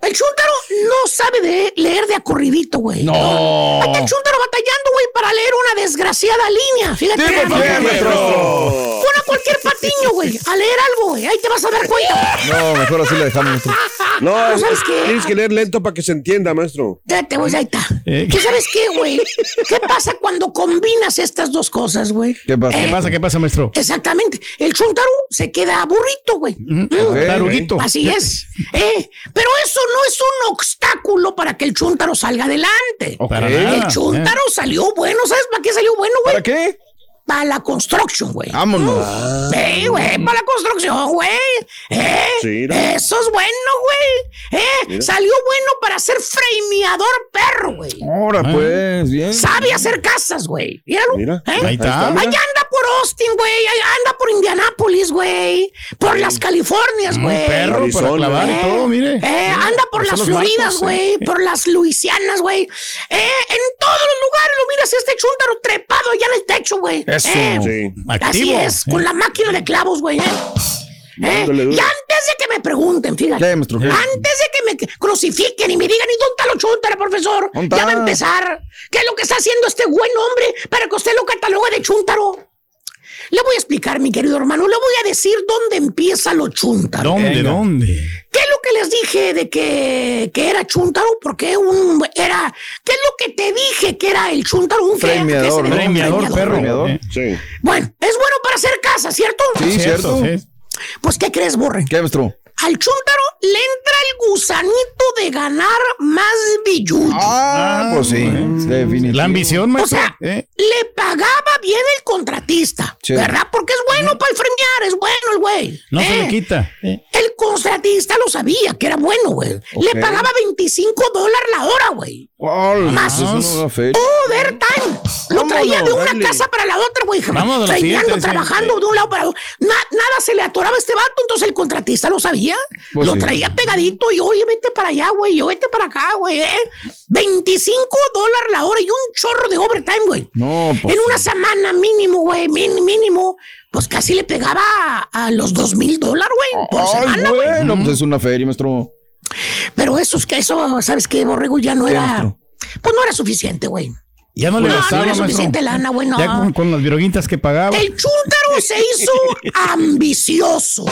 El chúntaro no sabe de leer de acorridito, güey. No. Está el chúntaro batallando, güey, para leer una desgraciada línea. Fíjate. Pon a cualquier patiño, güey, a leer algo, güey. Ahí te vas a dar cuenta. No, mejor así le dejamos, maestro. No, ¿No sabes qué? tienes que leer lento para que se entienda, maestro. Fíjate, güey, ahí está. Eh. ¿Qué sabes qué, güey? ¿Qué pasa cuando combinas estas dos cosas, güey? ¿Qué pasa? ¿Qué pasa? ¿Qué pasa, maestro? Exactamente. El chuntaru se queda burrito, güey. Mm. Taruguito. Así es. Eh, pero eso no es un obstáculo para que el chuntaro salga adelante. El chuntaro salió bueno. ¿Sabes para qué salió bueno, güey? ¿Para qué? Para la construction, güey. Vámonos. Sí, güey, para la construcción, güey. Eh, Sí, eso es bueno, güey. Eh, salió bueno para ser frameador perro, güey. Ahora, pues, bien. Sabe hacer casas, güey. Míralo. Mira. ¿eh? Ahí está. Allá anda Austin, güey. Anda por Indianápolis, güey. Por las Californias, güey. Perro para clavar y Eh, todo, mire. eh, anda por las Floridas, güey. eh. Por las Luisianas, güey. Eh, en todos los lugares lo miras este chúntaro trepado allá en el techo, güey. Eso. Eh, Sí. Así es, con la máquina de clavos, güey. ¿eh? ¿Eh? Y antes de que me pregunten, fíjate. Antes de que me crucifiquen y me digan, ¿y dónde está lo chuntara, profesor? ¿Dónde Ya va a empezar. ¿Qué es lo que está haciendo este buen hombre para que usted lo catalogue de chúntaro? Le voy a explicar, mi querido hermano. Le voy a decir dónde empieza lo chúntaro. ¿Dónde? Venga. ¿Dónde? ¿Qué es lo que les dije de que, que era chúntaro? Porque un era. ¿Qué es lo que te dije que era el chúntaro? Un el Fremeador, perro. Fremeador. Eh, Sí. Bueno, es bueno para hacer casa, ¿cierto? Sí, cierto. sí. Pues, ¿qué crees, Borre? ¿Qué, maestro? Al chúntaro le entra el gusanito de ganar más billuyo. Ah, pues sí. La ambición, o maestro. sea, Eh, le pagaba bien el contratista, Sí. ¿verdad? Porque es bueno para el fremear, es bueno el güey. No se Eh, le quita. Eh, El contratista lo sabía que era bueno, güey. Le pagaba 25 dólares la hora, güey. Más. Overtime. Lo traía de una dale. casa para la otra, güey. Sí. trabajando de un lado para otro. Na- nada se le atoraba a este vato, entonces el contratista lo sabía. Pues lo sí. traía pegadito y, oye, vete para allá, güey. Yo vete para acá, güey. ¿eh? 25 dólares la hora y un chorro de overtime, güey. No, pues. En una semana mínimo, güey, mínimo, pues casi le pegaba a, a los dos mil dólares, güey, por Ay, semana, güey. bueno, pues es una feria, maestro. Pero eso es que eso, ¿sabes qué, Borrego? Ya no ¿Qué, era, maestro? pues no era suficiente, güey. Ya no le No, gastaba, no era maestro. suficiente lana, güey, no. Ya con, con las viroguintas que pagaba. El chúntaro se hizo ambicioso.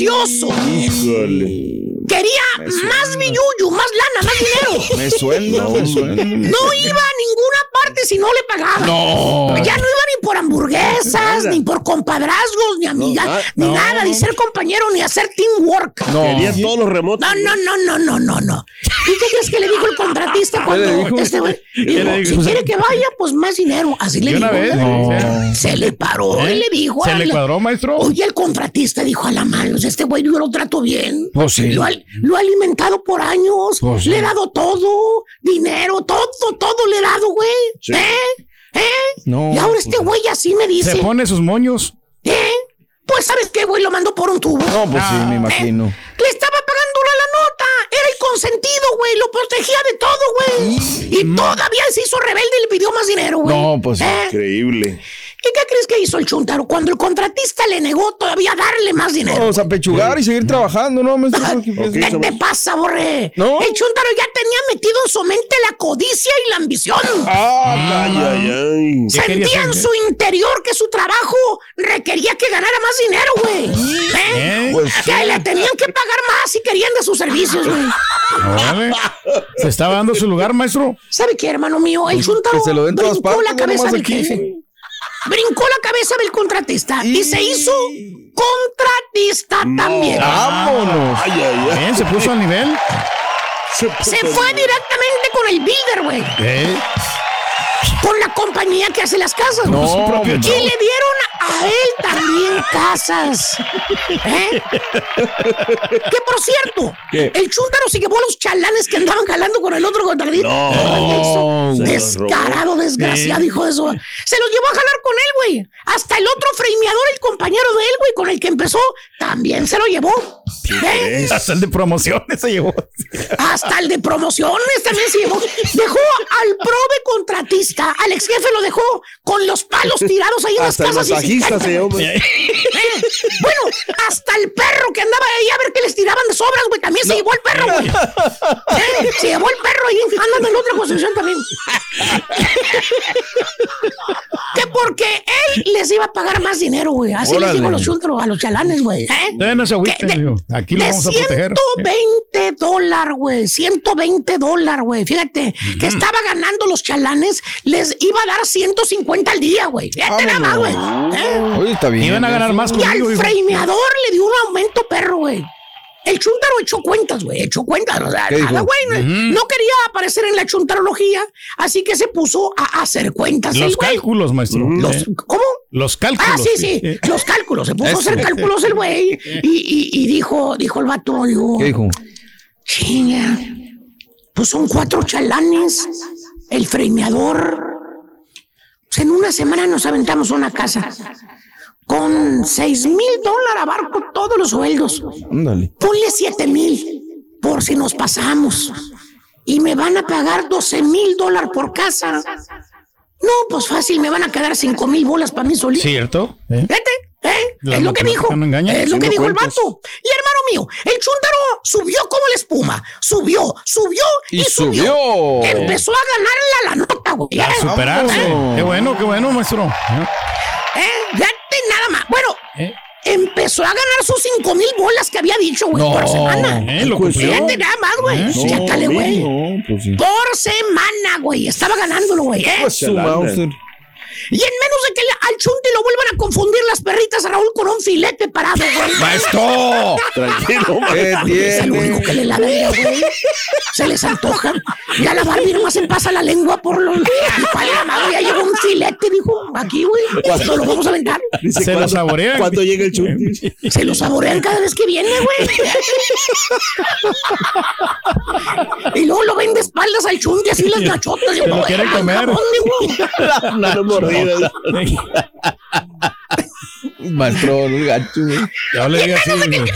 Híjole. Quería más billuyo, más lana, más dinero. Me suena, me suena. No iba a ninguna si no le pagaban. No. Ya no iba ni por hamburguesas, ni por compadrazgos, ni amigas, ah, ni no, nada, ni ser compañero, ni hacer teamwork. No. Quería todos los remotos. No, no, no, no, no, no, no. ¿Y qué crees que le dijo el contratista le cuando dijo? este güey? ¿Qué Dijo, si quiere que vaya, pues más dinero. Así le De dijo. una vez. No. Se le paró ¿Eh? y le dijo. ¿Se le la- cuadró, maestro? Oye, el contratista dijo a la mano, este güey yo lo trato bien. Pues sí. Lo, lo he alimentado por años. Pues sí. Le he dado todo. Dinero, todo, todo le he dado, güey. Sí. ¿Eh? ¿Eh? No, y ahora pues este güey así me dice. Se pone sus moños. ¿Eh? Pues sabes qué, güey, lo mandó por un tubo. No, pues sí, me imagino. Le estaba pagando la nota. Era el consentido, güey. Lo protegía de todo, güey. Y todavía se hizo rebelde y le pidió más dinero, güey. No, pues sí. ¿Eh? Increíble. ¿Y qué crees que hizo el chuntaro cuando el contratista le negó todavía darle más dinero? Vamos a pechugar y seguir trabajando, ¿no, maestro? Porque, pues, ¿Qué te pasa, borre? ¿No? El chuntaro ya tenía metido en su mente la codicia y la ambición. Ah, Ay, ay, ay. ¿Qué quería Sentía en su interior que su trabajo requería que ganara más dinero, güey. ¿Eh? ¿Eh? Pues que le tenían que pagar más si querían de sus servicios, güey. Órale. Se estaba dando su lugar, maestro. ¿Sabe qué, hermano mío? El chuntaro Pues que se lo den todas brincó partes, la cabeza del aquí. jefe. Brincó la cabeza del contratista y, se hizo contratista también. Vámonos. Ay, ay, ay. Bien, se puso al nivel. Se fue directamente con el builder, güey. ¿Eh? Con la compañía que hace las casas. No, hombre, y no. le dieron a él también casas. ¿Eh? que por cierto, ¿Qué? el chúntaro se llevó a los chalanes que andaban jalando con el otro contratista. No, Descarado, desgraciado, Sí. hijo de eso. Se los llevó a jalar con él, güey. Hasta el otro frameador, el compañero de él, güey, con el que empezó, también se lo llevó. ¿Eh? Hasta el de promociones se llevó. Hasta el de promociones también se llevó. Dejó al prove contratista, al ex jefe lo dejó con los palos tirados ahí en las el casas. y se llama. Eh, Bueno, hasta el perro que andaba ahí a ver que les tiraban de sobras, güey, también se llevó el perro, güey. Eh, Se llevó el perro ahí, andando en otra construcción también. que porque él les iba a pagar más dinero, güey. Así les Órale. digo a los chultros, a los chalanes, güey. ¿eh? No se agüiten, De- amigo. Aquí lo de vamos a proteger. 120 dólares, güey. 120 dólares, güey. Fíjate, que estaba ganando los chalanes, les iba a dar 150 al día, güey. Fíjate nada más, güey. ¿eh? Oye, está bien. Iban a ganar más Y al frameador le dio un aumento, perro, güey. El chuntaro echó cuentas, güey. Echó cuentas. O sea, ¿Qué nada, güey. No quería aparecer en la chuntarología, así que se puso a hacer cuentas. el Los cálculos, maestro. Los- ¿Eh? ¿Cómo? Los cálculos. Ah, sí, sí, los cálculos. Se puso a hacer cálculos el güey. Y, y- y dijo, dijo el vato, dijo, ¿Qué dijo? chinga, pues son cuatro chalanes, el fremeador. Pues en una semana nos aventamos una casa con seis mil dólares abarco todos los sueldos. Ándale. Ponle siete mil por si nos pasamos. Y me van a pagar 12 mil dólares por casa. No, pues fácil, me van a quedar cinco mil bolas para mí solito. ¿Cierto? ¿Eh? Vete, ¿eh? Es lo que dijo. no es lo que dijo el vato. Y hermano mío, el chúntaro subió como la espuma. Subió, subió y, Y subió. subió. Empezó a ganarle a la nota, güey. A ¿eh? superarse. ¿Eh? Qué bueno, qué bueno, maestro. ¿Eh? ¿Eh? Fíjate nada más. Bueno, ¿Eh? empezó a ganar sus cinco mil bolas que había dicho, güey, No. por semana. ¿Eh? ¿Lo cumplió? Fíjate nada más, güey. ¿Eh? Chécale, güey. No, pues sí. Por semana, güey. Estaba ganándolo, güey. ¿eh? Pues. Y en menos de que le- al chunte lo vuelvan a confundir las perritas a Raúl con un filete parado, güey. ¡Maestro! Tranquilo, ¿Qué Es lo único que le güey. Se les antoja. Ya la Barbie nomás se pasa la lengua por los. ¿Cuál la madre? Ya llegó un filete, dijo. Aquí, güey. Esto lo vamos a aventar. Dice, Se lo ¿cuándo- saborean. ¿Cuándo llega el chunti? Se lo saborean cada vez que viene, güey. y luego lo ven de espaldas al chunti, así las nachotas. Se lo quiere comer. ¿Dónde, güey? Mordida. Maestro, gacho, güey. Ya le así, Bueno, güey.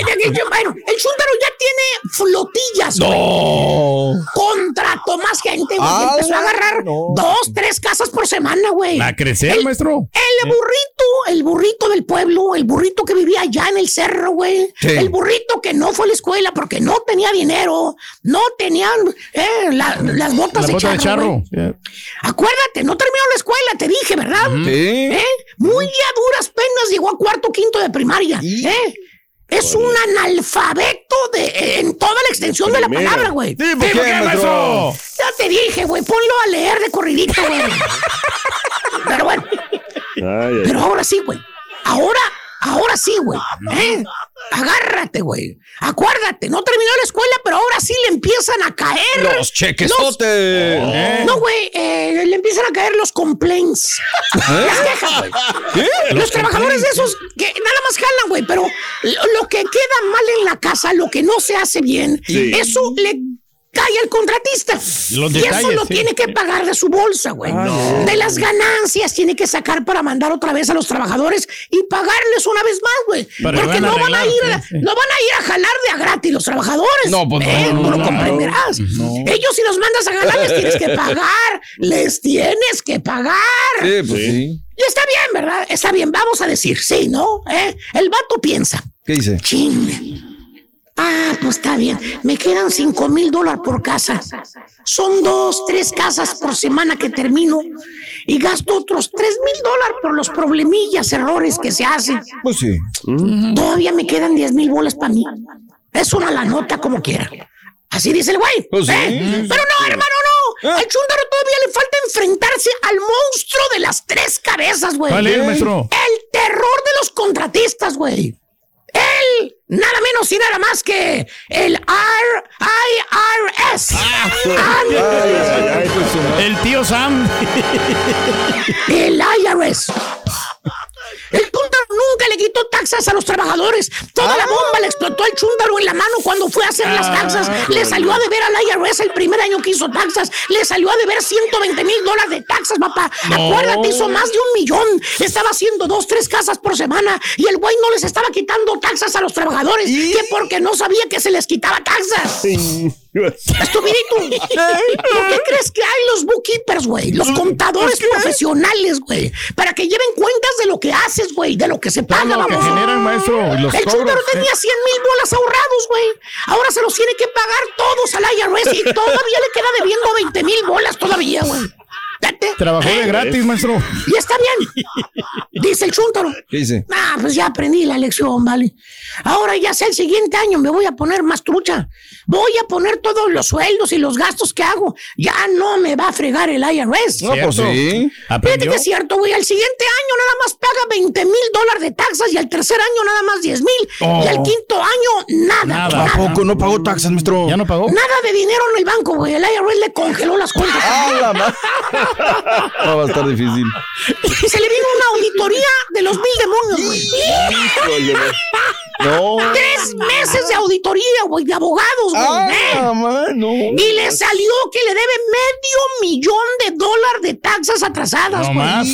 bueno, el Chuntaro ya tiene flotillas, güey. No. Contrató más gente, güey. Ah, empezó a agarrar dos, tres casas por semana, güey. Va a crecer, El- maestro. El burrito, el burrito del pueblo, el burrito que vivía allá en el cerro, güey. Sí. El burrito que no fue a la escuela porque no tenía dinero, no tenían eh, la- las botas La de bota de charro. charro. güey. Acuérdate, no terminó la escuela, te dije, ¿verdad? Sí. ¿Eh? Muy a duras penas llegó a cuarto quinto de primaria. ¿eh? Es un analfabeto de, en toda la extensión de la palabra, güey. Sí, ¿por qué, maestro? Ya te dije, güey, ponlo a leer de corridito, güey. Pero bueno, Ay, ay. pero ahora sí, güey. Ahora, ahora sí, güey. ¿eh? Agárrate, güey. Acuérdate, no terminó la escuela, pero ahora sí le empiezan a caer. Los chequesotes. ¿Eh? No, güey, eh, le empiezan a caer los complaints. Las quejas, güey. Los, trabajadores de esos que nada más jalan, güey, pero lo, lo que queda mal en la casa, lo que no se hace bien, Sí. eso le cae al contratista. Los y eso lo sí. tiene que pagar de su bolsa, güey. De las ganancias tiene que sacar para mandar otra vez a los trabajadores y pagarles una vez más, güey. Pero Porque van no van a ir, a- sí, sí. no van a ir a jalar de a gratis los trabajadores. No, pues no, ¿eh? no, Tú lo no, comprenderás. Ellos si los mandas a jalar les tienes que pagar, les tienes que pagar. Sí, pues sí. Y está bien, ¿verdad? Está bien, vamos a decir, sí, ¿no? ¿Eh? El vato piensa, ¿Qué dice? chin. Ah, pues está bien. Me quedan cinco mil dólares por casa. Son dos, tres casas por semana que termino. Y gasto otros tres mil dólares por los problemillas, errores que se hacen. Pues sí. Todavía me quedan 10 mil bolas para mí. Es una la nota como quiera. Así dice el güey. Pues sí. ¿eh? Pero no, hermano, no. Ah. Al chúndaro todavía le falta enfrentarse al monstruo de las tres cabezas, güey. ¿Cuál es, maestro? El terror de los contratistas, güey. Él, nada menos y nada más que el IRS. El tío Sam. El IRS. El chúndaro nunca le quitó taxas a los trabajadores. Toda la bomba le explotó al chúndaro en la mano cuando fue a hacer las taxas. Le salió a deber al IRS el primer año que hizo taxas. Le salió a deber 120 mil dólares de taxas, papá. Acuérdate, hizo más de un millón. Estaba haciendo dos, tres casas por semana. Y el güey no les estaba quitando taxas a los trabajadores. Que porque no sabía que se les quitaba taxas. Estupidito. ¿Por qué crees que hay los bookkeepers, güey? Los contadores profesionales, güey. Para que lleven cuentas de lo que haces, güey. De lo que se paga, lo que vamos. generan, maestro, y los El ¿eh? tenía 100 mil bolas ahorrados, güey. Ahora se los tiene que pagar todos al IRS y todavía le queda debiendo 20 mil bolas todavía, güey. Date. Trabajó de ¿Eh? gratis, maestro. Y está bien. Dice el chúntaro. ¿Qué dice? Ah, pues ya aprendí la lección, vale. Ahora ya sé el siguiente año me voy a poner más trucha. Voy a poner todos los sueldos y los gastos que hago. Ya no me va a fregar el IRS. No, pues sí. Fíjate que es cierto, güey. Al siguiente año nada más paga 20 mil dólares de taxas y al tercer año nada más 10 mil. Oh. Y al quinto año nada. Nada. ¿A poco no pagó taxas, maestro? ¿Ya no pagó? Nada de dinero en el banco, güey. El IRS le congeló las cuentas. Ah, la ma- No va a estar difícil. Se le vino una auditoría de los mil demonios, güey. No. Tres meses de auditoría, güey, de abogados, güey. Ah, ¿eh? mano. Y le salió que le debe medio millón de dólares de taxas atrasadas, No güey. más.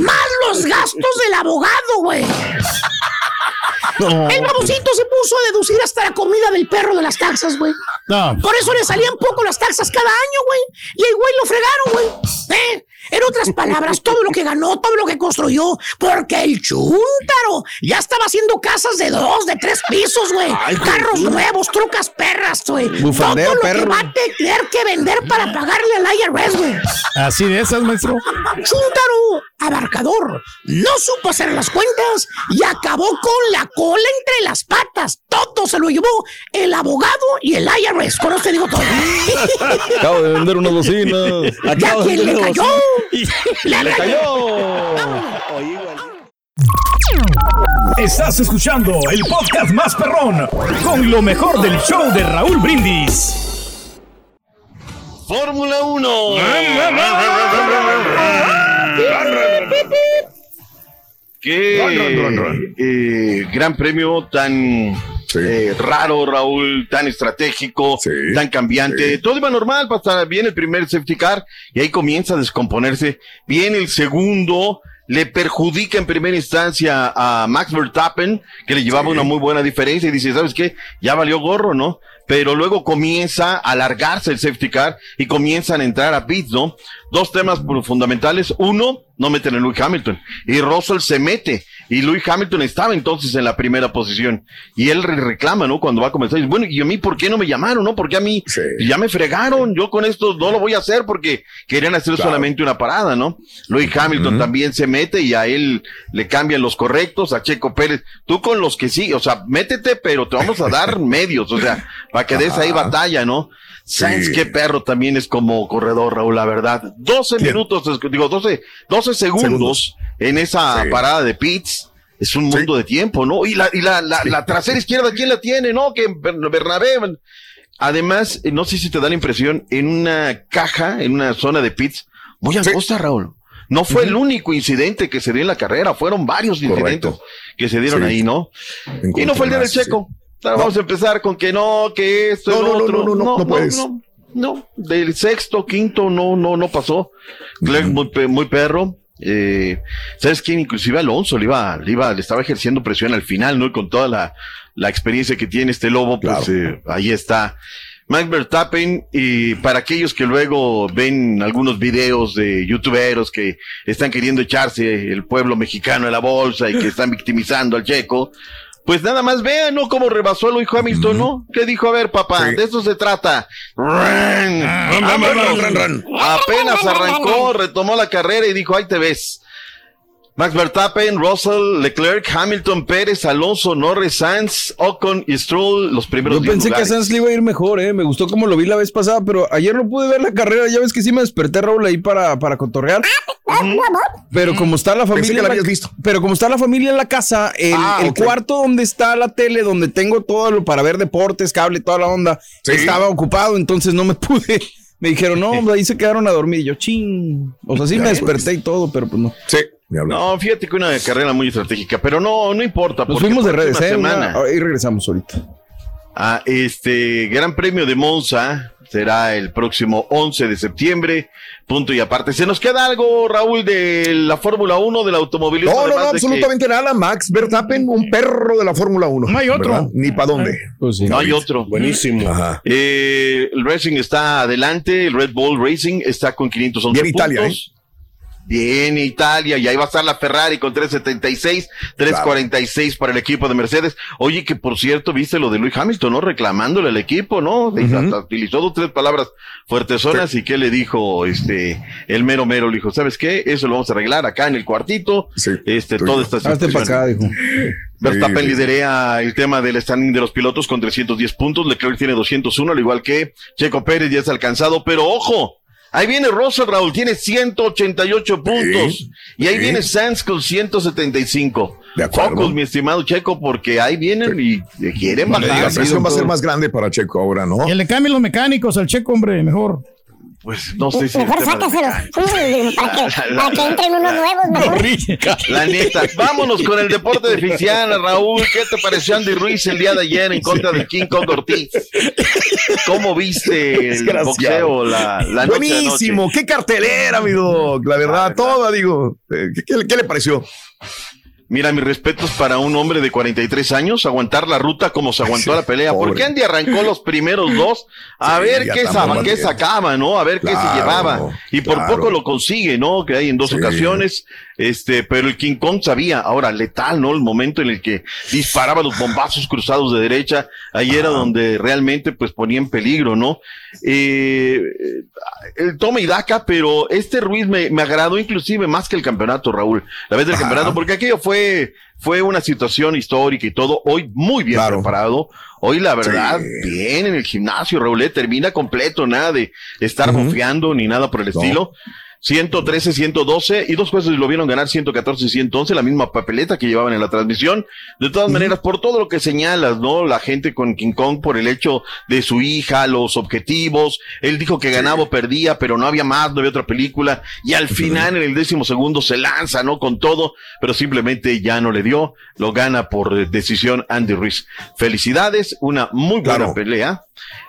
Más los gastos del abogado, güey. No. El babocito se puso a deducir hasta la comida del perro de las taxas, güey. No. Por eso le salían poco las taxas cada año, güey. Y el güey lo fregaron, güey. ¿Eh? En otras palabras, todo lo que ganó, todo lo que construyó, porque el chúntaro ya estaba haciendo casas de dos, de tres pisos, güey. Carros nuevos, trucas perras, güey. Todo lo que perro. va a tener que vender para pagarle al IRS, güey. Así de esas, maestro. Chúntaro, abarcador, no supo hacer las cuentas y acabó con la cola entre las patas. Todo se lo llevó el abogado y el IRS. Con eso te digo todo. Acabo de vender unas bocinas. ¿Ya quién le cayó? Le Le cayó. Estás escuchando el podcast más perrón con lo mejor del show de Raúl Brindis. Fórmula 1. Qué eh, gran premio tan eh, raro, Raúl, tan estratégico, tan cambiante. Todo iba normal, pasa bien el primer safety car y ahí comienza a descomponerse. Viene el segundo, le perjudica en primera instancia a Max Verstappen, que le llevaba una muy buena diferencia y dice, ¿sabes qué? Ya valió gorro, ¿no? Pero luego comienza a alargarse el safety car y comienzan a entrar a pits, ¿no? Dos temas fundamentales. Uno, no meten a Lewis Hamilton. Y Russell se mete. Y Lewis Hamilton estaba entonces en la primera posición. Y él re- reclama, ¿no? Cuando va a comenzar. Dice, bueno, ¿y a mí por qué no me llamaron, no? Porque a mí ya me fregaron. Yo con esto no lo voy a hacer porque querían hacer Claro. solamente una parada, ¿no? Lewis Hamilton también se mete y a él le cambian los correctos, a Checo Pérez. Tú con los que sí, o sea, métete, pero te vamos a dar medios, o sea, para que des ahí batalla, ¿no? Sainz, Sí. qué perro también es como corredor, Raúl, la verdad. 12 minutos, digo, 12, 12 segundos, Segundos. en esa Sí. parada de pits. Es un mundo de tiempo, ¿no? Y la, y la, la, la trasera izquierda, ¿quién la tiene? No, que Ber- Bernabé. Además, eh, no sé si te da la impresión, en una caja, en una zona de pits, muy angosta, Raúl. No fue el único incidente que se dio en la carrera, fueron varios incidentes que se dieron ahí, ¿no? Y no fue el día del checo. Vamos a empezar con que no, que esto, no, no, otro. no, no, no, no puedes. No, no, del sexto, quinto, no, no, no pasó. Clerc muy, muy perro. Eh, ¿Sabes quién? Inclusive Alonso le iba, le iba, le estaba ejerciendo presión al final, ¿no? Y con toda la, la experiencia que tiene este lobo, pues eh, ahí está. Max Verstappen, y para aquellos que luego ven algunos videos de youtuberos que están queriendo echarse el pueblo mexicano a la bolsa y que están victimizando al checo, pues nada más vean, ¿no? Cómo rebasó a Luis Hamilton, ¿no? ¿Qué dijo? A ver, papá, de eso se trata. Run, run. Apenas arrancó, retomó la carrera y dijo, ahí te ves. Max Verstappen, Russell, Leclerc, Hamilton, Pérez, Alonso, Norris, Sainz, Ocon y Stroll, los primeros Yo pensé que a. Sanz le iba a ir mejor, eh. Me gustó como lo vi la vez pasada, pero ayer no pude ver la carrera. Ya ves que sí me desperté, Raúl, ahí para, para cotorrear. Pero como está la Pensé familia. que la en habías visto. Pero como está la familia en la casa, el, Ah, el cuarto donde está la tele, donde tengo todo lo para ver deportes, cable, toda la onda, Sí. estaba ocupado, entonces no me pude. Me dijeron, no, ahí se quedaron a dormir. Y yo, ching. O sea, sí me desperté y todo, pero pues no. Sí. No, fíjate que una carrera muy estratégica, pero no, no importa. Nos fuimos de redes, eh. semana, Una- ahí regresamos ahorita. a este Gran Premio de Monza será el próximo 11 de septiembre. Punto y aparte. ¿Se nos queda algo, Raúl, de la Fórmula 1, del automovilismo? No, no, no, que- absolutamente nada. Max Verstappen, un perro de la Fórmula 1. No hay otro. ¿verdad? Ni para dónde. Pues sí. No hay otro. Buenísimo. Ajá. Eh, el Racing está adelante, el Red Bull Racing está con 511 Bien Italia, puntos. Bien Italia, y ahí va a estar la Ferrari con 376, 346 para el equipo de Mercedes. Oye, que por cierto, viste lo de Luis Hamilton, ¿no? Reclamándole al equipo, ¿no? Hasta utilizó dos, tres palabras fuertezonas y qué le dijo este el mero mero, le dijo, ¿sabes qué? Eso lo vamos a arreglar acá en el cuartito. Sí, este, toda esta Hazte para situación. acá, dijo. Verstappen Sí, sí. liderea el tema del standing de los pilotos con 310 puntos. Leclerc tiene 201, al igual que Checo Pérez ya es alcanzado. Pero ojo, ahí viene Russell, Raúl, tiene 188 puntos. Y ahí sí. viene Sainz con 175. De acuerdo. Focus, mi estimado Checo, porque ahí vienen y quieren La bajar. presión va a ser más grande para Checo ahora, ¿no? Que le cambien los mecánicos al checo, hombre, mejor. Pues no sé si. Mejor de- sácaselos. Mm, Para que, para que entren unos nuevos, mejor. La neta, vámonos con el deporte de Ficiana, Raúl. ¿Qué te pareció Andy Ruiz el día de ayer en contra del King Kong Ortiz? ¿Cómo viste el boxeo la, la noche Buenísimo, qué cartelera, mi doc. La verdad, toda, digo. Eh, ¿Qué, qué- qué le pareció? Mira, mis respetos para un hombre de 43 años, aguantar la ruta como se aguantó Sí, la pelea. pobre. Porque Andy arrancó los primeros dos a Sí, ver qué, sa- qué sacaba, ¿no? A ver qué se llevaba. Y por claro. poco lo consigue, ¿no? Que hay en dos Sí. ocasiones. Este, pero el King Kong sabía, ahora letal, ¿no? El momento en el que disparaba los bombazos cruzados de derecha, ahí era donde realmente pues ponía en peligro, ¿no? Eh, el toma y daca, pero este Ruiz me, me agradó inclusive más que el campeonato, Raúl. La vez del Ajá. campeonato, porque aquello fue, fue una situación histórica y todo. Hoy muy bien Claro. preparado. Hoy la verdad, Sí. bien en el gimnasio, Raúl, eh, termina completo, nada de estar bofeando ni nada por el No. estilo. 113, 112 y dos jueces lo vieron ganar 114 y 111, la misma papeleta que llevaban en la transmisión. De todas maneras, por todo lo que señalas, ¿no? La gente con King Kong por el hecho de su hija, los objetivos. Él dijo que ganaba o perdía, pero no había más, no había otra película. Y al final, en el décimo segundo, se lanza, ¿no? Con todo, pero simplemente ya no le dio. Lo gana por eh, decisión Andy Ruiz. Felicidades, una muy buena Claro. pelea.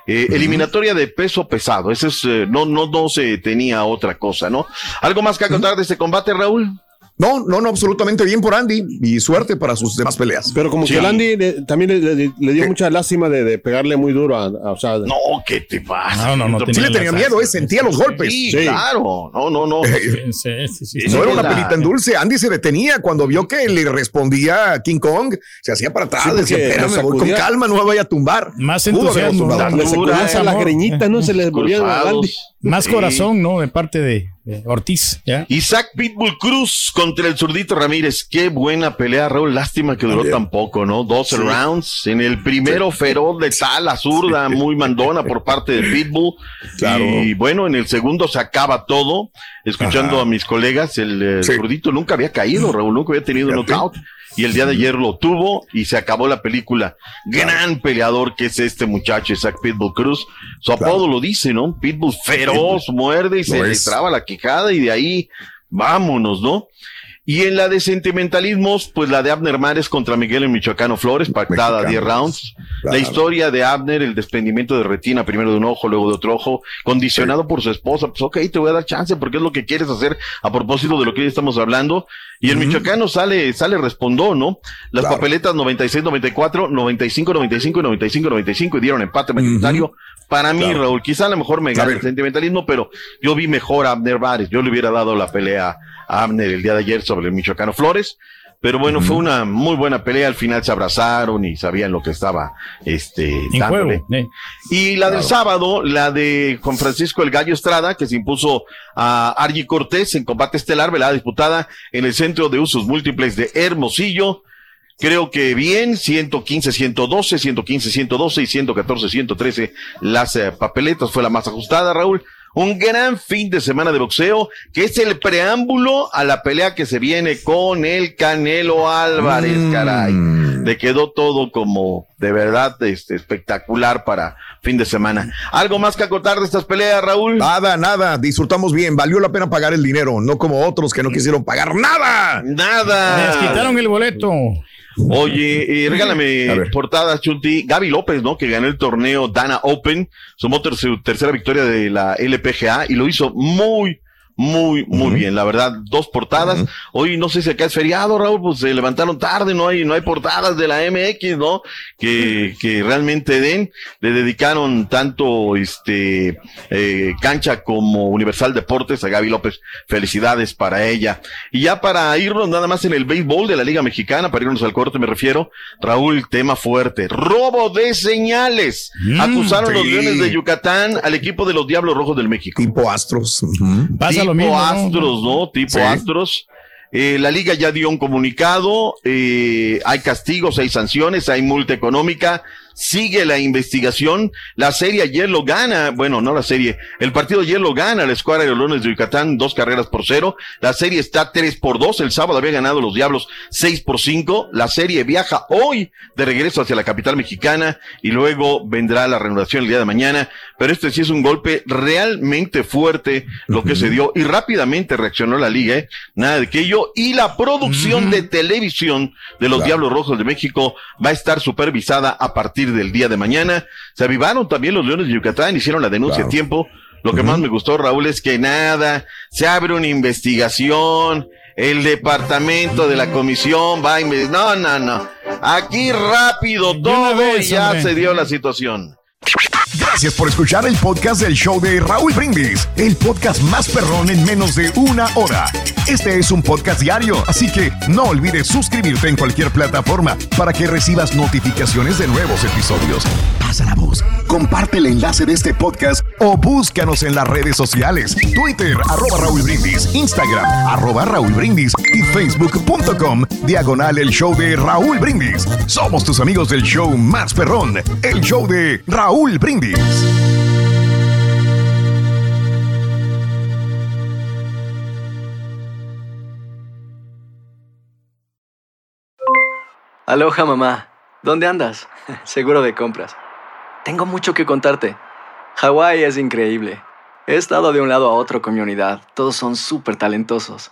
Eh, Eliminatoria de peso pesado. Ese es, eh, no, no, no se tenía otra cosa, ¿no? ¿Algo más que contar de este combate, Raúl? No, no, no, absolutamente bien por Andy y suerte para sus demás peleas. Pero como que el Andy le- también le, le- le dio mucha lástima de, de pegarle muy duro a, a- o sea, No, ¿qué te pasa? No, no, no. Sí le tenía miedo, eh, sentía los golpes. Sí, Sí. claro. No, no, no. Sí, sí, sí. Sí, No era una la- pelita en dulce. Andy se detenía cuando vio que le respondía a King Kong. Se hacía para atrás. Decía, espérame, voy con calma, no me vaya a tumbar. Más entusiasmo, las greñitas, no se les volvían a Andy. Más Sí. corazón, ¿no? De parte de, de Ortiz, ¿ya? Isaac Pitbull Cruz contra el zurdito Ramírez. Qué buena pelea, Raúl. Lástima que duró tan poco, ¿no? 12 rounds. En el primero, feroz de tal, zurda, muy mandona por parte de Pitbull. Claro. Y bueno, en el segundo se acaba todo. Escuchando Ajá. a mis colegas, el, Sí. zurdito nunca había caído, Raúl. Nunca había tenido knockout. Y el día de ayer lo tuvo y se acabó la película. Gran peleador que es este muchacho, Isaac Pitbull Cruz. Su apodo lo dice, ¿no? Pitbull feroz, muerde y se le es. traba la quijada y de ahí vámonos, ¿no? Y en la de sentimentalismos, pues la de Abner Mares contra Miguel en Michoacano Flores, pactada a Mexicano. 10 rounds. Claro. La historia de Abner, el desprendimiento de retina, primero de un ojo, luego de otro ojo, condicionado por su esposa. Pues ok, te voy a dar chance porque es lo que quieres hacer a propósito de lo que hoy estamos hablando. Y el Michoacano sale, sale respondó, ¿no? Las Claro. papeletas 96-94, 95-95 y 95-95 y dieron empate mayoritario. Para mí, Claro. Raúl, quizá a lo mejor me gana el sentimentalismo, pero yo vi mejor a Abner Vares. Yo le hubiera dado la pelea a Abner el día de ayer sobre el Michoacano Flores. Pero bueno, fue una muy buena pelea. Al final se abrazaron y sabían lo que estaba este, dándole. juego. ¿eh? Y la del sábado, la de Juan Francisco El Gallo Estrada, que se impuso a Argy Cortés en combate estelar, velada disputada en el Centro de Usos Múltiples de Hermosillo. Creo que bien, 115, 112, 115, 112 y 114, 113 las eh, papeletas fue la más ajustada, Raúl. Un gran fin de semana de boxeo, que es el preámbulo a la pelea que se viene con el Canelo Álvarez, Mm. caray. Le quedó todo como de verdad este, espectacular para fin de semana. ¿Algo más que acotar de estas peleas, Raúl? Nada, nada. Disfrutamos bien. Valió la pena pagar el dinero, no como otros que no quisieron pagar nada. Nada. Les quitaron el boleto. Oye, eh, regálame portada, Chunti. Gaby López, ¿no? Que ganó el torneo Dana Open, sumó ter- su tercera victoria de la LPGA y lo hizo muy, muy, muy bien. La verdad, dos portadas. Hoy no sé si acá es feriado, Raúl, pues se levantaron tarde, no hay, no hay portadas de la MX, ¿no? Que, que realmente den. Le dedicaron tanto, este, eh, cancha como Universal Deportes a Gaby López. Felicidades para ella. Y ya para irnos nada más en el béisbol de la Liga Mexicana, para irnos al corte me refiero, Raúl, tema fuerte. Robo de señales. Mm, Acusaron los. Leones de Yucatán al equipo de los Diablos Rojos del México. Tipo Astros. Pasa tipo lo mismo. ¿no? Astros, ¿no? Tipo Sí. Astros. Eh, la liga ya dio un comunicado, eh, hay castigos, hay sanciones, hay multa económica, sigue la investigación, la serie ayer lo gana, bueno, no la serie, el partido ayer lo gana la escuadra de Leones de Yucatán, dos carreras por cero, la serie está tres por dos, el sábado había ganado los Diablos seis por cinco, la serie viaja hoy de regreso hacia la capital mexicana y luego vendrá la reanudación el día de mañana, pero este sí es un golpe realmente fuerte lo que se dio y rápidamente reaccionó la liga, ¿eh? nada de aquello, y la producción de televisión de los Claro. Diablos Rojos de México va a estar supervisada a partir del día de mañana. Se avivaron también los Leones de Yucatán, hicieron la denuncia Claro. a tiempo. Lo que más me gustó, Raúl, es que nada, se abre una investigación, el departamento de la comisión va a inve- No, no, no. Aquí rápido todo vez, ya hombre. se dio la situación. Gracias por escuchar el podcast del show de Raúl Brindis, el podcast más perrón en menos de una hora. Este es un podcast diario, así que no olvides suscribirte en cualquier plataforma para que recibas notificaciones de nuevos episodios. Pasa la voz, comparte el enlace de este podcast o búscanos en las redes sociales, Twitter, arroba Raúl Brindis, Instagram, arroba Raúl Brindis y facebook.com, diagonal el show de Raúl Brindis. Somos tus amigos del show más perrón, el show de Raúl Brindis. Aloha mamá, ¿dónde andas? Seguro de compras. Tengo mucho que contarte. Hawái es increíble. He estado de un lado a otro con mi unidad. Todos son súper talentosos.